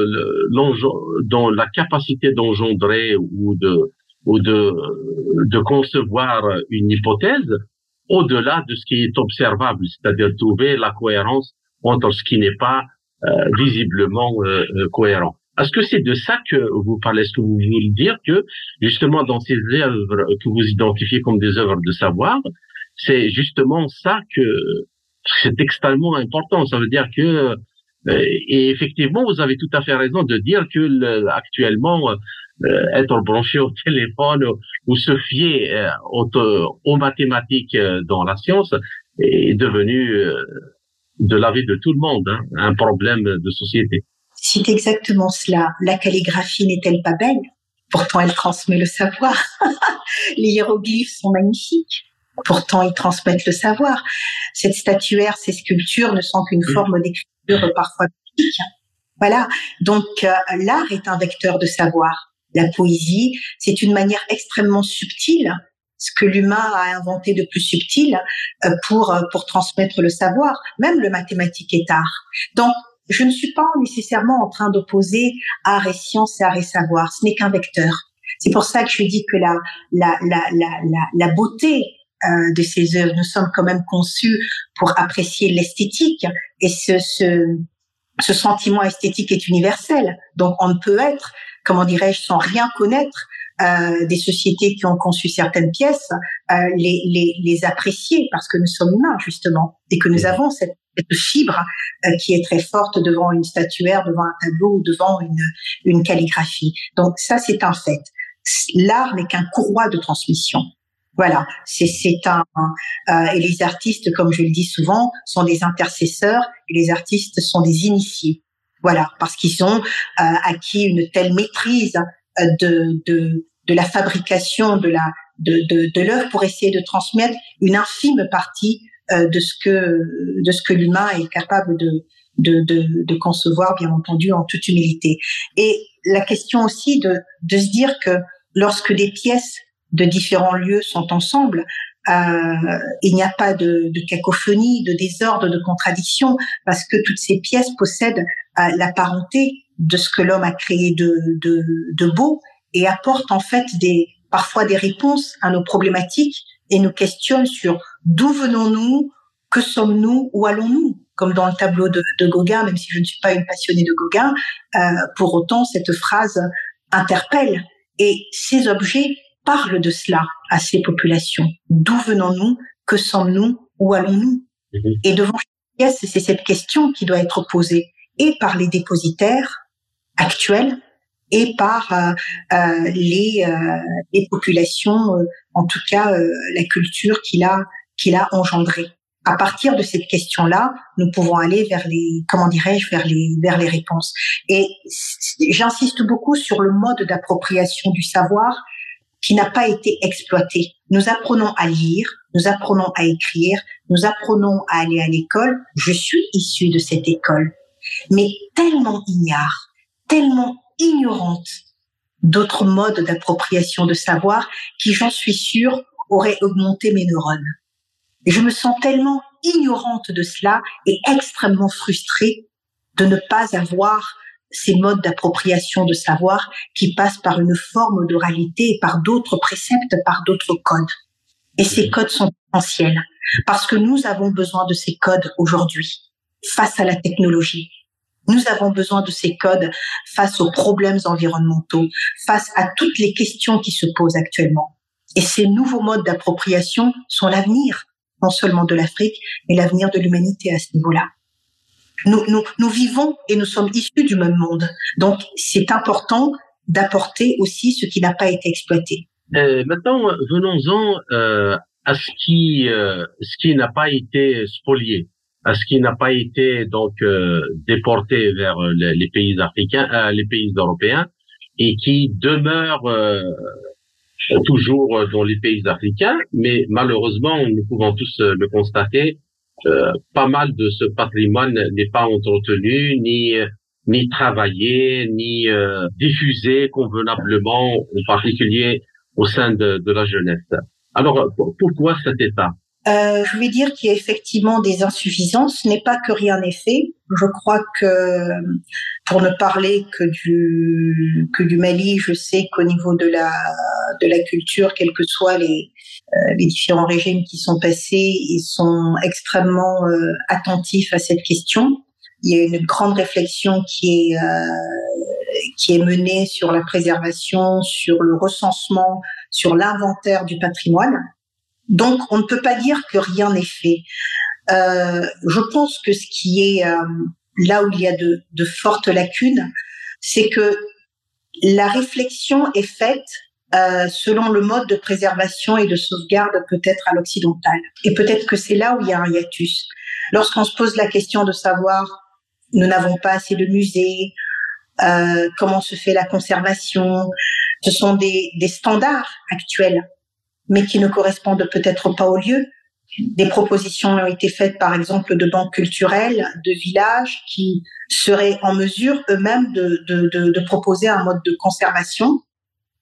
[SPEAKER 4] dans la capacité d'engendrer ou de ou de, de concevoir une hypothèse au-delà de ce qui est observable, c'est-à-dire trouver la cohérence entre ce qui n'est pas euh, visiblement euh, euh, cohérent. Est-ce que c'est de ça que vous parlez Est-ce que vous voulez dire que justement dans ces œuvres que vous identifiez comme des œuvres de savoir, c'est justement ça que c'est extrêmement important. Ça veut dire que et effectivement, vous avez tout à fait raison de dire que actuellement, être branché au téléphone ou se fier aux, mathématiques dans la science est devenu de la vie de tout le monde hein, un problème de société.
[SPEAKER 3] C'est exactement cela. La calligraphie n'est-elle pas belle? Pourtant, elle transmet le savoir. Les hiéroglyphes sont magnifiques. Pourtant, ils transmettent le savoir. Cette statuaire, ces sculptures ne sont qu'une forme d'écriture parfois mythique. Voilà. Donc, euh, l'art est un vecteur de savoir. La poésie, c'est une manière extrêmement subtile, ce que l'humain a inventé de plus subtil euh, pour euh, pour transmettre le savoir. Même le mathématique est art. Donc, je ne suis pas nécessairement en train d'opposer art et science et art et savoir. Ce n'est qu'un vecteur. C'est pour ça que je dis que la, la, la, la, la, beauté euh, de ces œuvres, nous sommes quand même conçus pour apprécier l'esthétique et ce, ce, ce sentiment esthétique est universel. Donc on ne peut être, comment dirais-je, sans rien connaître euh, des sociétés qui ont conçu certaines pièces, euh, les, les, les apprécier parce que nous sommes humains justement et que nous avons cette cette fibre euh, qui est très forte devant une statuaire, devant un tableau ou devant une, une calligraphie. Donc ça, c'est un fait. L'art n'est qu'un courroie de transmission. Voilà, c'est un euh, et les artistes, comme je le dis souvent, sont des intercesseurs et les artistes sont des initiés. Voilà, parce qu'ils ont euh, acquis une telle maîtrise de, de de la fabrication de la de, de, de l'œuvre pour essayer de transmettre une infime partie euh, de ce que de ce que l'humain est capable de, de, de, de, concevoir, bien entendu, en toute humilité. Et la question aussi de, de se dire que lorsque des pièces de différents lieux sont ensemble, euh, il n'y a pas de, de, cacophonie, de désordre, de contradiction, parce que toutes ces pièces possèdent euh, la parenté de ce que l'homme a créé de, de, de beau et apportent en fait des, parfois des réponses à nos problématiques et nous questionnent sur d'où venons-nous, que sommes-nous, où allons-nous? Comme dans le tableau de, de, Gauguin, même si je ne suis pas une passionnée de Gauguin, euh, pour autant cette phrase interpelle. Et ces objets parlent de cela à ces populations. D'où venons-nous? Que sommes-nous? Où allons-nous? Mhm. Et devant chaque pièce, c'est cette question qui doit être posée et par les dépositaires actuels et par euh, euh les, euh, les populations, en tout cas la culture qu'il a qu'il a engendré. À partir de cette question-là, nous pouvons aller vers les, comment dirais-je, vers les, vers les réponses. Et j'insiste beaucoup sur le mode d'appropriation du savoir qui n'a pas été exploité. Nous apprenons à lire, nous apprenons à écrire, nous apprenons à aller à l'école. Je suis issue de cette école, mais tellement ignare, tellement ignorante d'autres modes d'appropriation de savoir qui, j'en suis sûre, auraient augmenté mes neurones. Et je me sens tellement ignorante de cela et extrêmement frustrée de ne pas avoir ces modes d'appropriation de savoir qui passent par une forme d'oralité et par d'autres préceptes, par d'autres codes. Et ces codes sont essentiels parce que nous avons besoin de ces codes aujourd'hui face à la technologie. Nous avons besoin de ces codes face aux problèmes environnementaux, face à toutes les questions qui se posent actuellement. Et ces nouveaux modes d'appropriation sont l'avenir non seulement de l'Afrique, mais l'avenir de l'humanité à ce niveau-là. Nous, nous, nous vivons et nous sommes issus du même monde. Donc, c'est important d'apporter aussi ce qui n'a pas été exploité.
[SPEAKER 4] Euh, maintenant, venons-en euh, à ce qui, euh, ce qui n'a pas été spolié, ce qui n'a pas été donc euh, déporté vers les, les pays africains, euh, les pays européens, et qui demeure toujours dans les pays africains, mais malheureusement, nous pouvons tous euh, le constater, euh, pas mal de ce patrimoine n'est pas entretenu, ni ni travaillé, ni euh, diffusé convenablement, en particulier au sein de, de la jeunesse. Alors, pourquoi cet état?
[SPEAKER 3] Euh, je vais dire qu'il y a effectivement des insuffisances. Ce n'est pas que rien n'est fait. Je crois que, pour ne parler que du que du Mali, je sais qu'au niveau de la de la culture, quels que soient les euh, les différents régimes qui sont passés, ils sont extrêmement euh, attentifs à cette question. Il y a une grande réflexion qui est euh, qui est menée sur la préservation, sur le recensement, sur l'inventaire du patrimoine. Donc, on ne peut pas dire que rien n'est fait. Euh, je pense que ce qui est euh, là où il y a de, de fortes lacunes, c'est que la réflexion est faite euh, selon le mode de préservation et de sauvegarde peut-être à l'occidental. Et peut-être que c'est là où il y a un hiatus. Lorsqu'on se pose la question de savoir, nous n'avons pas assez de musées, euh, comment se fait la conservation, ce sont des, des standards actuels, mais qui ne correspondent peut-être pas au lieu. Des propositions ont été faites, par exemple, de banques culturelles, de villages qui seraient en mesure eux-mêmes de, de, de, de, proposer un mode de conservation,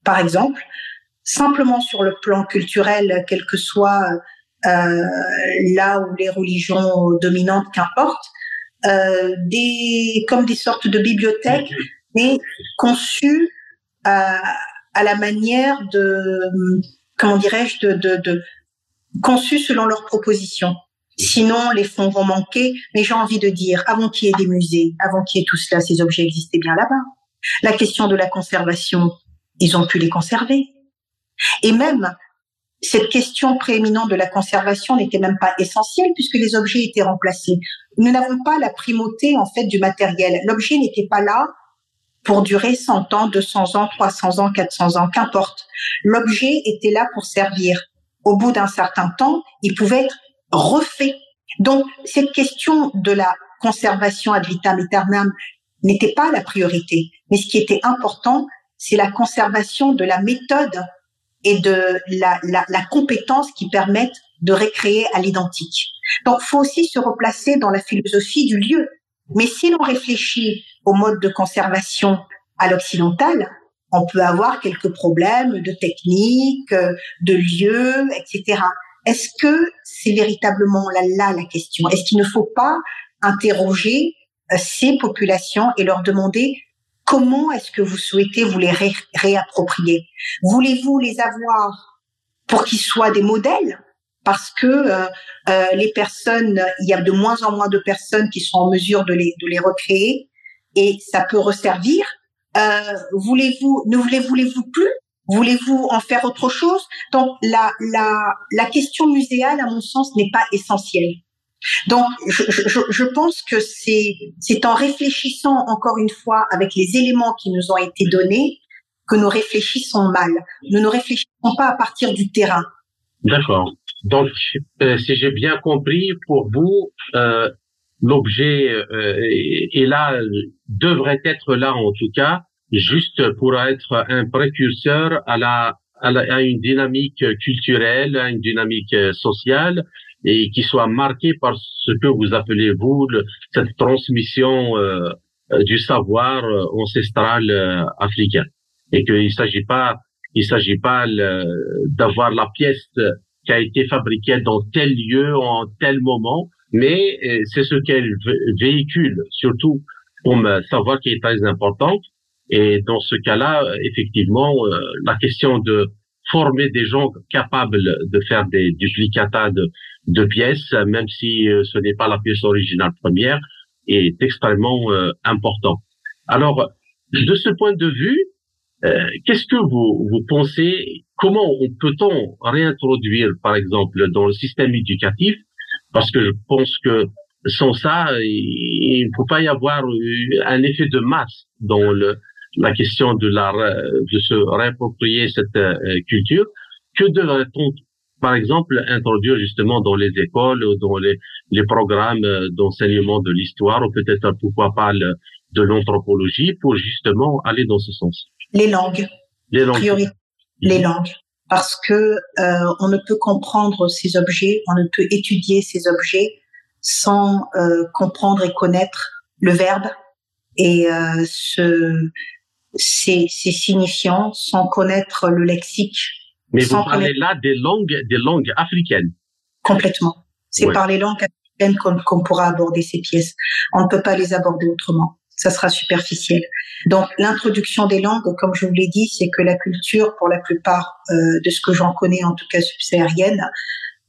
[SPEAKER 3] par exemple, simplement sur le plan culturel, quel que soit euh, là où les religions dominantes, qu'importe, euh, des comme des sortes de bibliothèques, mais conçues à, à la manière de comment dirais-je de, de, de conçus selon leurs propositions. Sinon, les fonds vont manquer. Mais j'ai envie de dire, avant qu'il y ait des musées, avant qu'il y ait tout cela, ces objets existaient bien là-bas. La question de la conservation, ils ont pu les conserver. Et même, cette question prééminente de la conservation n'était même pas essentielle puisque les objets étaient remplacés. Nous n'avons pas la primauté, en fait, du matériel. L'objet n'était pas là pour durer 100 ans, 200 ans, 300 ans, 400 ans, qu'importe. L'objet était là pour servir au bout d'un certain temps, il pouvait être refait. Donc, cette question de la conservation ad vitam aeternam n'était pas la priorité. Mais ce qui était important, c'est la conservation de la méthode et de la, la, la compétence qui permettent de récréer à l'identique. Donc, faut aussi se replacer dans la philosophie du lieu. Mais si l'on réfléchit au mode de conservation à l'occidental, on peut avoir quelques problèmes de technique, de lieu, etc. Est-ce que c'est véritablement là, là la question? Est-ce qu'il ne faut pas interroger euh, ces populations et leur demander comment est-ce que vous souhaitez vous les réapproprier? Voulez-vous les avoir pour qu'ils soient des modèles? Parce que euh, euh, les personnes, il y a de moins en moins de personnes qui sont en mesure de les, de les recréer et ça peut resservir euh, voulez-vous, ne voulez-vous plus? Voulez-vous en faire autre chose? Donc la, la, la question muséale, à mon sens, n'est pas essentielle. Donc je, je, je pense que c'est c'est en réfléchissant encore une fois avec les éléments qui nous ont été donnés que nous réfléchissons mal. Nous ne réfléchissons pas à partir du terrain.
[SPEAKER 4] D'accord. Donc, euh, si j'ai bien compris, pour vous, euh, l'objet euh, est là, devrait être là en tout cas, juste pour être un précurseur à la, à, la, à une dynamique culturelle, à une dynamique sociale et qui soit marquée par ce que vous appelez vous cette transmission euh, du savoir ancestral euh, africain. Et qu'il s'agit pas il s'agit pas d'avoir la pièce qui a été fabriquée dans tel lieu en tel moment mais euh, c'est ce qu'elle véhicule, surtout pour savoir qui est très importante. Et dans ce cas-là, effectivement, euh, la question de former des gens capables de faire des duplicata de, de pièces, même si euh, ce n'est pas la pièce originale première, est extrêmement important. Alors, de ce point de vue, qu'est-ce que vous, vous pensez? Comment peut-on réintroduire, par exemple, dans le système éducatif, parce que je pense que sans ça, il ne faut pas y avoir un effet de masse dans le, la question de, la, de se réapproprier cette euh, culture. Que devrait-on, par exemple, introduire justement dans les écoles, ou dans les, les programmes d'enseignement de l'histoire, ou peut-être pourquoi pas de l'anthropologie, pour justement aller dans ce sens?
[SPEAKER 3] Les langues. Les langues. Les langues parce que euh, on ne peut comprendre ces objets, on ne peut étudier ces objets sans euh, comprendre et connaître le verbe et euh, ce, ses, signifiants, sans connaître le lexique.
[SPEAKER 4] Mais vous parlez là des langues, des langues africaines.
[SPEAKER 3] Complètement. C'est par les langues africaines qu'on pourra aborder ces pièces. On ne peut pas les aborder autrement ça sera superficiel. Donc l'introduction des langues, comme je vous l'ai dit, c'est que la culture, pour la plupart euh, de ce que j'en connais, en tout cas subsaharienne,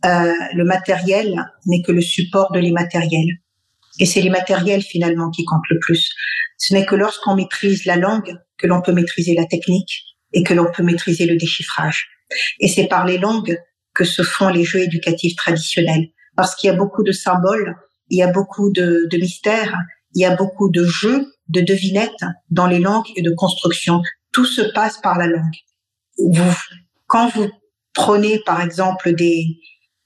[SPEAKER 3] euh, le matériel n'est que le support de l'immatériel. Et c'est l'immatériel finalement qui compte le plus. Ce n'est que lorsqu'on maîtrise la langue que l'on peut maîtriser la technique et que l'on peut maîtriser le déchiffrage. Et c'est par les langues que se font les jeux éducatifs traditionnels. Parce qu'il y a beaucoup de symboles, il y a beaucoup de, de mystères, il y a beaucoup de jeux, de devinettes dans les langues et de construction. Tout se passe par la langue. Quand vous prenez par exemple des,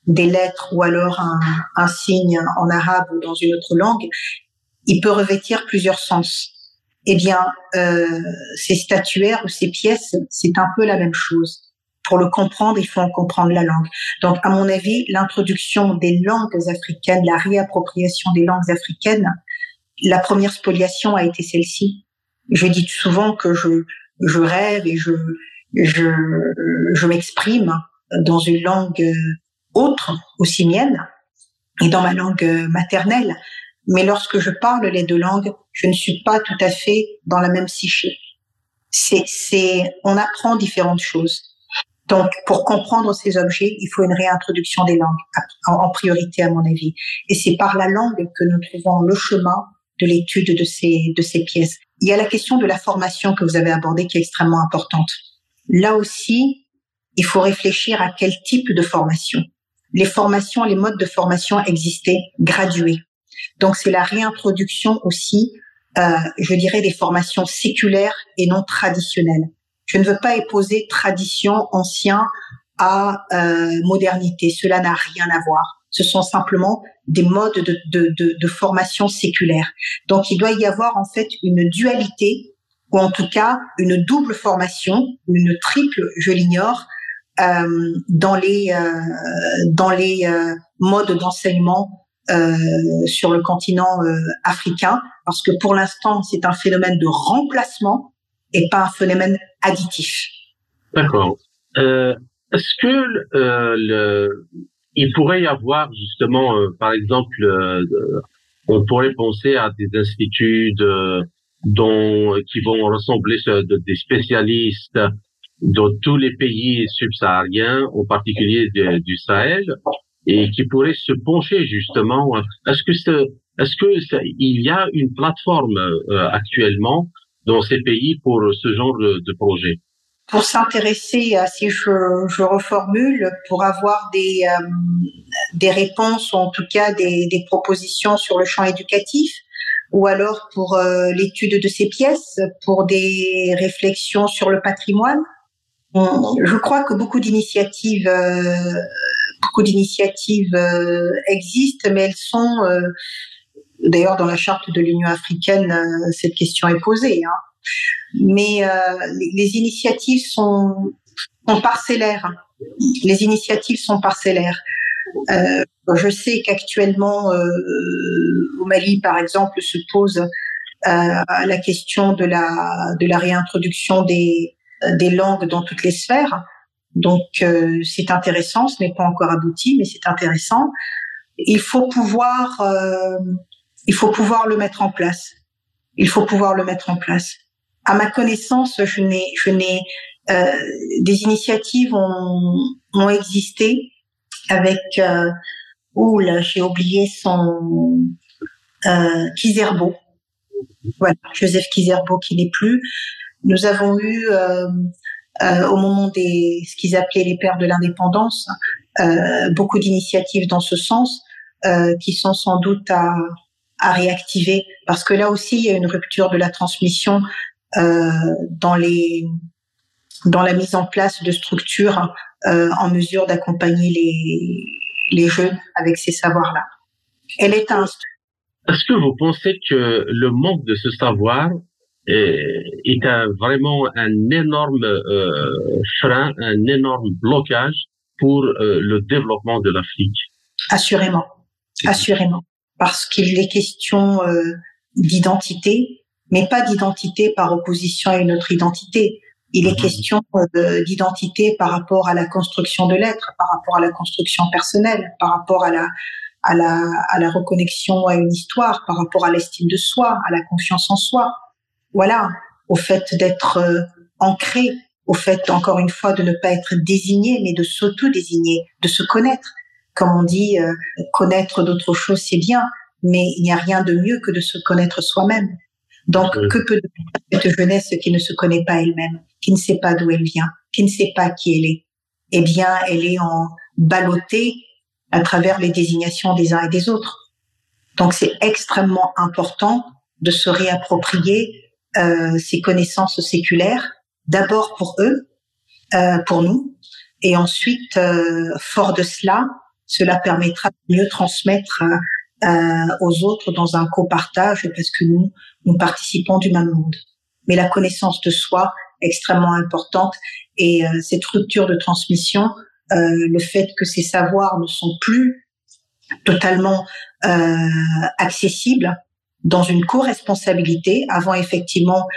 [SPEAKER 3] des lettres ou alors un, un signe en arabe ou dans une autre langue, il peut revêtir plusieurs sens. Eh bien, euh, ces statuaires ou ces pièces, c'est un peu la même chose. Pour le comprendre, il faut en comprendre la langue. Donc, à mon avis, l'introduction des langues africaines, la réappropriation des langues africaines, la première spoliation a été celle-ci. Je dis souvent que je, je rêve et je, je, je m'exprime dans une langue autre, aussi mienne, et dans ma langue maternelle. Mais lorsque je parle les deux langues, je ne suis pas tout à fait dans la même psyché. C'est, c'est, on apprend différentes choses. Donc, pour comprendre ces objets, il faut une réintroduction des langues, en, priorité à mon avis. Et c'est par la langue que nous trouvons le chemin de l'étude de ces, de ces pièces. Il y a la question de la formation que vous avez abordée qui est extrêmement importante. Là aussi, il faut réfléchir à quel type de formation. Les formations, les modes de formation existaient gradués. Donc c'est la réintroduction aussi, euh, je dirais, des formations séculaires et non traditionnelles. Je ne veux pas opposer tradition ancien à euh, modernité. Cela n'a rien à voir. Ce sont simplement des modes de, formation séculaire. Donc il doit y avoir en fait une dualité ou en tout cas une double formation, une triple, je l'ignore, euh, dans les euh, dans les euh, modes d'enseignement euh, sur le continent euh, africain, parce que pour l'instant, c'est un phénomène de remplacement et pas un phénomène additif.
[SPEAKER 4] D'accord. Euh, Est-ce que le, il pourrait y avoir justement, par exemple, on pourrait penser à des instituts dont, qui vont ressembler des spécialistes dans tous les pays subsahariens, en particulier du Sahel, et qui pourrait se pencher justement. Est-ce que est-ce que il y a une plateforme euh, actuellement dans ces pays pour ce genre de, projet
[SPEAKER 3] Pour s'intéresser, à, si je, je, reformule, pour avoir des euh, des réponses ou en tout cas des, des, propositions sur le champ éducatif, ou alors pour euh, l'étude de ces pièces, pour des réflexions sur le patrimoine. Je crois que beaucoup d'initiatives beaucoup d'initiatives euh, existent, mais elles sont, euh, d'ailleurs dans la charte de l'Union africaine, euh, cette question est posée. Hein. Mais les, initiatives sont, parcellaires. Les initiatives sont parcellaires. je sais qu'actuellement, au Mali, par exemple, se pose la question de la, de la réintroduction des, des langues dans toutes les sphères. Donc euh, c'est intéressant, ce n'est pas encore abouti, mais c'est intéressant. Il faut pouvoir, euh, il faut pouvoir le mettre en place. Il faut pouvoir le mettre en place. À ma connaissance, je n'ai, je n'ai euh, des initiatives ont, ont existé avec euh, là, j'ai oublié son euh, Kizerbo. Voilà, Joseph Kizerbo qui n'est plus. Nous avons eu euh, euh, au moment des ce qu'ils appelaient les pères de l'indépendance, euh, beaucoup d'initiatives dans ce sens euh, qui sont sans doute à, à réactiver parce que là aussi il y a une rupture de la transmission dans les dans la mise en place de structures en mesure d'accompagner les les jeunes avec ces savoirs-là. Elle est un
[SPEAKER 4] est-ce que vous pensez que le manque de ce savoir est un, vraiment un énorme euh, frein, un énorme blocage pour euh, le développement de l'Afrique?
[SPEAKER 3] Assurément, assurément, parce qu'il est question euh, d'identité, mais pas d'identité par opposition à une autre identité. Il est mhm. question d'identité par rapport à la construction de l'être, par rapport à la construction personnelle, par rapport à la, à la, à la reconnexion à une histoire, par rapport à l'estime de soi, à la confiance en soi voilà, au fait d'être euh, ancré, au fait, encore une fois, de ne pas être désigné, mais de s'auto-désigner, de se connaître. Comme on dit, euh, connaître d'autres choses, c'est bien, mais il n'y a rien de mieux que de se connaître soi-même. Donc, que peut devenir cette jeunesse qui ne se connaît pas elle-même, qui ne sait pas d'où elle vient, qui ne sait pas qui elle est? Eh bien, elle est en ballottée à travers les désignations des uns et des autres. Donc, c'est extrêmement important de se réapproprier euh, ces connaissances séculaires, d'abord pour eux, euh, pour nous, et ensuite, euh, fort de cela, cela permettra de mieux transmettre euh, aux autres dans un copartage parce que nous, nous participons du même monde. Mais la connaissance de soi est extrêmement importante et euh, cette rupture de transmission, euh, le fait que ces savoirs ne sont plus totalement accessibles dans une co-responsabilité. Avant, effectivement,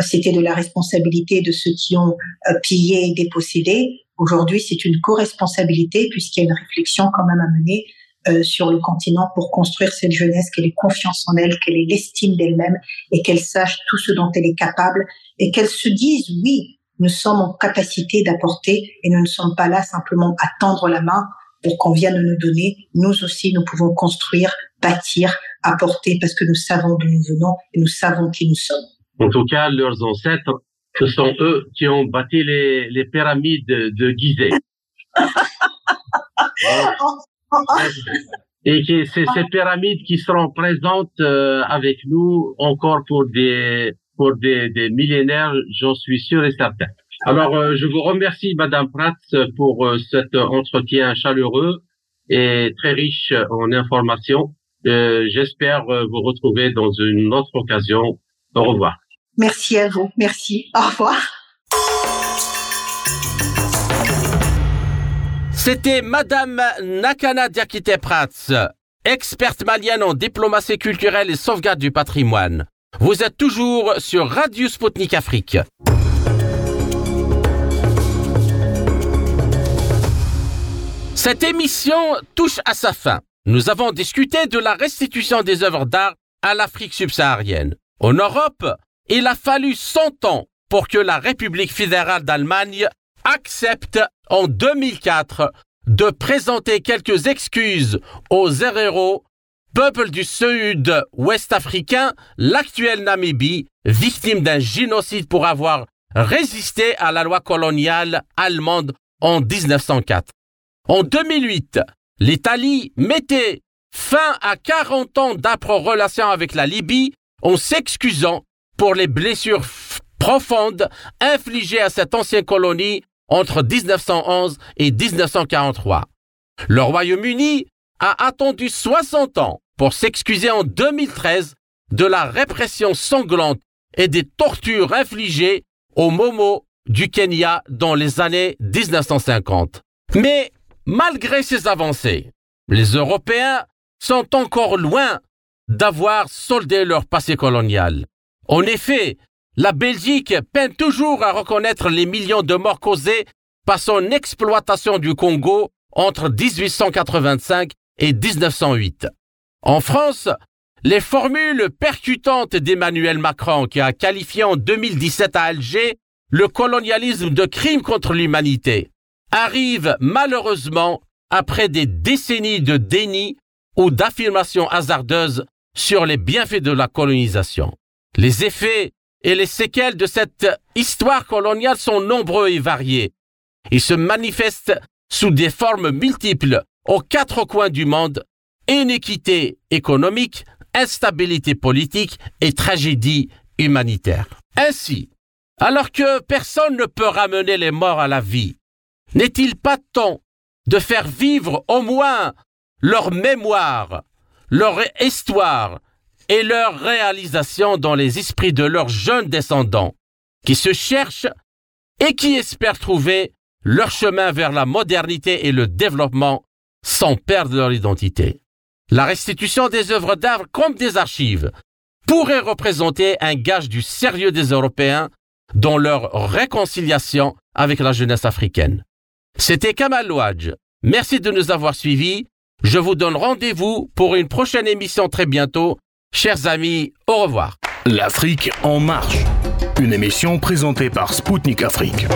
[SPEAKER 3] c'était de la responsabilité de ceux qui ont pillé et dépossédé. Aujourd'hui, c'est une co-responsabilité puisqu'il y a une réflexion quand même à mener euh, sur le continent pour construire cette jeunesse, qu'elle ait confiance en elle, qu'elle ait l'estime d'elle-même et qu'elle sache tout ce dont elle est capable et qu'elle se dise oui, nous sommes en capacité d'apporter et nous ne sommes pas là simplement à tendre la main pour qu'on vienne nous donner. Nous aussi, nous pouvons construire, bâtir, apporter parce que nous savons d'où nous venons et nous savons qui nous sommes.
[SPEAKER 4] En tout cas, leurs ancêtres, ce sont eux qui ont bâti les, les pyramides de Gizeh. Et que c'est ces pyramides qui seront présentes euh, avec nous encore pour des pour des, des millénaires, j'en suis sûr et certain. Alors, euh, je vous remercie, Madame Prats, pour euh, cet entretien chaleureux et très riche en informations. J'espère vous retrouver dans une autre occasion. Au revoir.
[SPEAKER 3] Merci à vous. Merci. Au revoir.
[SPEAKER 2] C'était Madame Nakana Diakite Prats, experte malienne en diplomatie culturelle et sauvegarde du patrimoine. Vous êtes toujours sur Radio Sputnik Afrique. Cette émission touche à sa fin. Nous avons discuté de la restitution des œuvres d'art à l'Afrique subsaharienne. En Europe, il a fallu 100 ans pour que la République fédérale d'Allemagne accepte en 2004 de présenter quelques excuses aux héros, peuple du sud-ouest africain, l'actuelle Namibie, victime d'un génocide pour avoir résisté à la loi coloniale allemande en 1904. En 2008, l'Italie mettait fin à 40 ans d'âpres relations avec la Libye en s'excusant pour les blessures profondes infligées à cette ancienne colonie entre 1911 et 1943. Le Royaume-Uni a attendu 60 ans pour s'excuser en 2013 de la répression sanglante et des tortures infligées aux Momo du Kenya dans les années 1950. Mais malgré ces avancées, les Européens sont encore loin d'avoir soldé leur passé colonial. En effet, la Belgique peine toujours à reconnaître les millions de morts causés par son exploitation du Congo entre 1885 et 1908. En France, les formules percutantes d'Emmanuel Macron qui a qualifié en 2017 à Alger le colonialisme de crime contre l'humanité arrivent malheureusement après des décennies de déni ou d'affirmations hasardeuses sur les bienfaits de la colonisation. Les effets et les séquelles de cette histoire coloniale sont nombreux et variés. Ils se manifestent sous des formes multiples aux quatre coins du monde, inéquité économique, instabilité politique et tragédie humanitaire. Ainsi, alors que personne ne peut ramener les morts à la vie, n'est-il pas temps de faire vivre au moins leur mémoire, leur histoire et leur réalisation dans les esprits de leurs jeunes descendants, qui se cherchent et qui espèrent trouver leur chemin vers la modernité et le développement sans perdre leur identité. La restitution des œuvres d'art comme des archives pourrait représenter un gage du sérieux des Européens dans leur réconciliation avec la jeunesse africaine. C'était Kamal Louadj. Merci de nous avoir suivis. Je vous donne rendez-vous pour une prochaine émission très bientôt Chers amis, au revoir.
[SPEAKER 1] L'Afrique en marche. Une émission présentée par Spoutnik Afrique.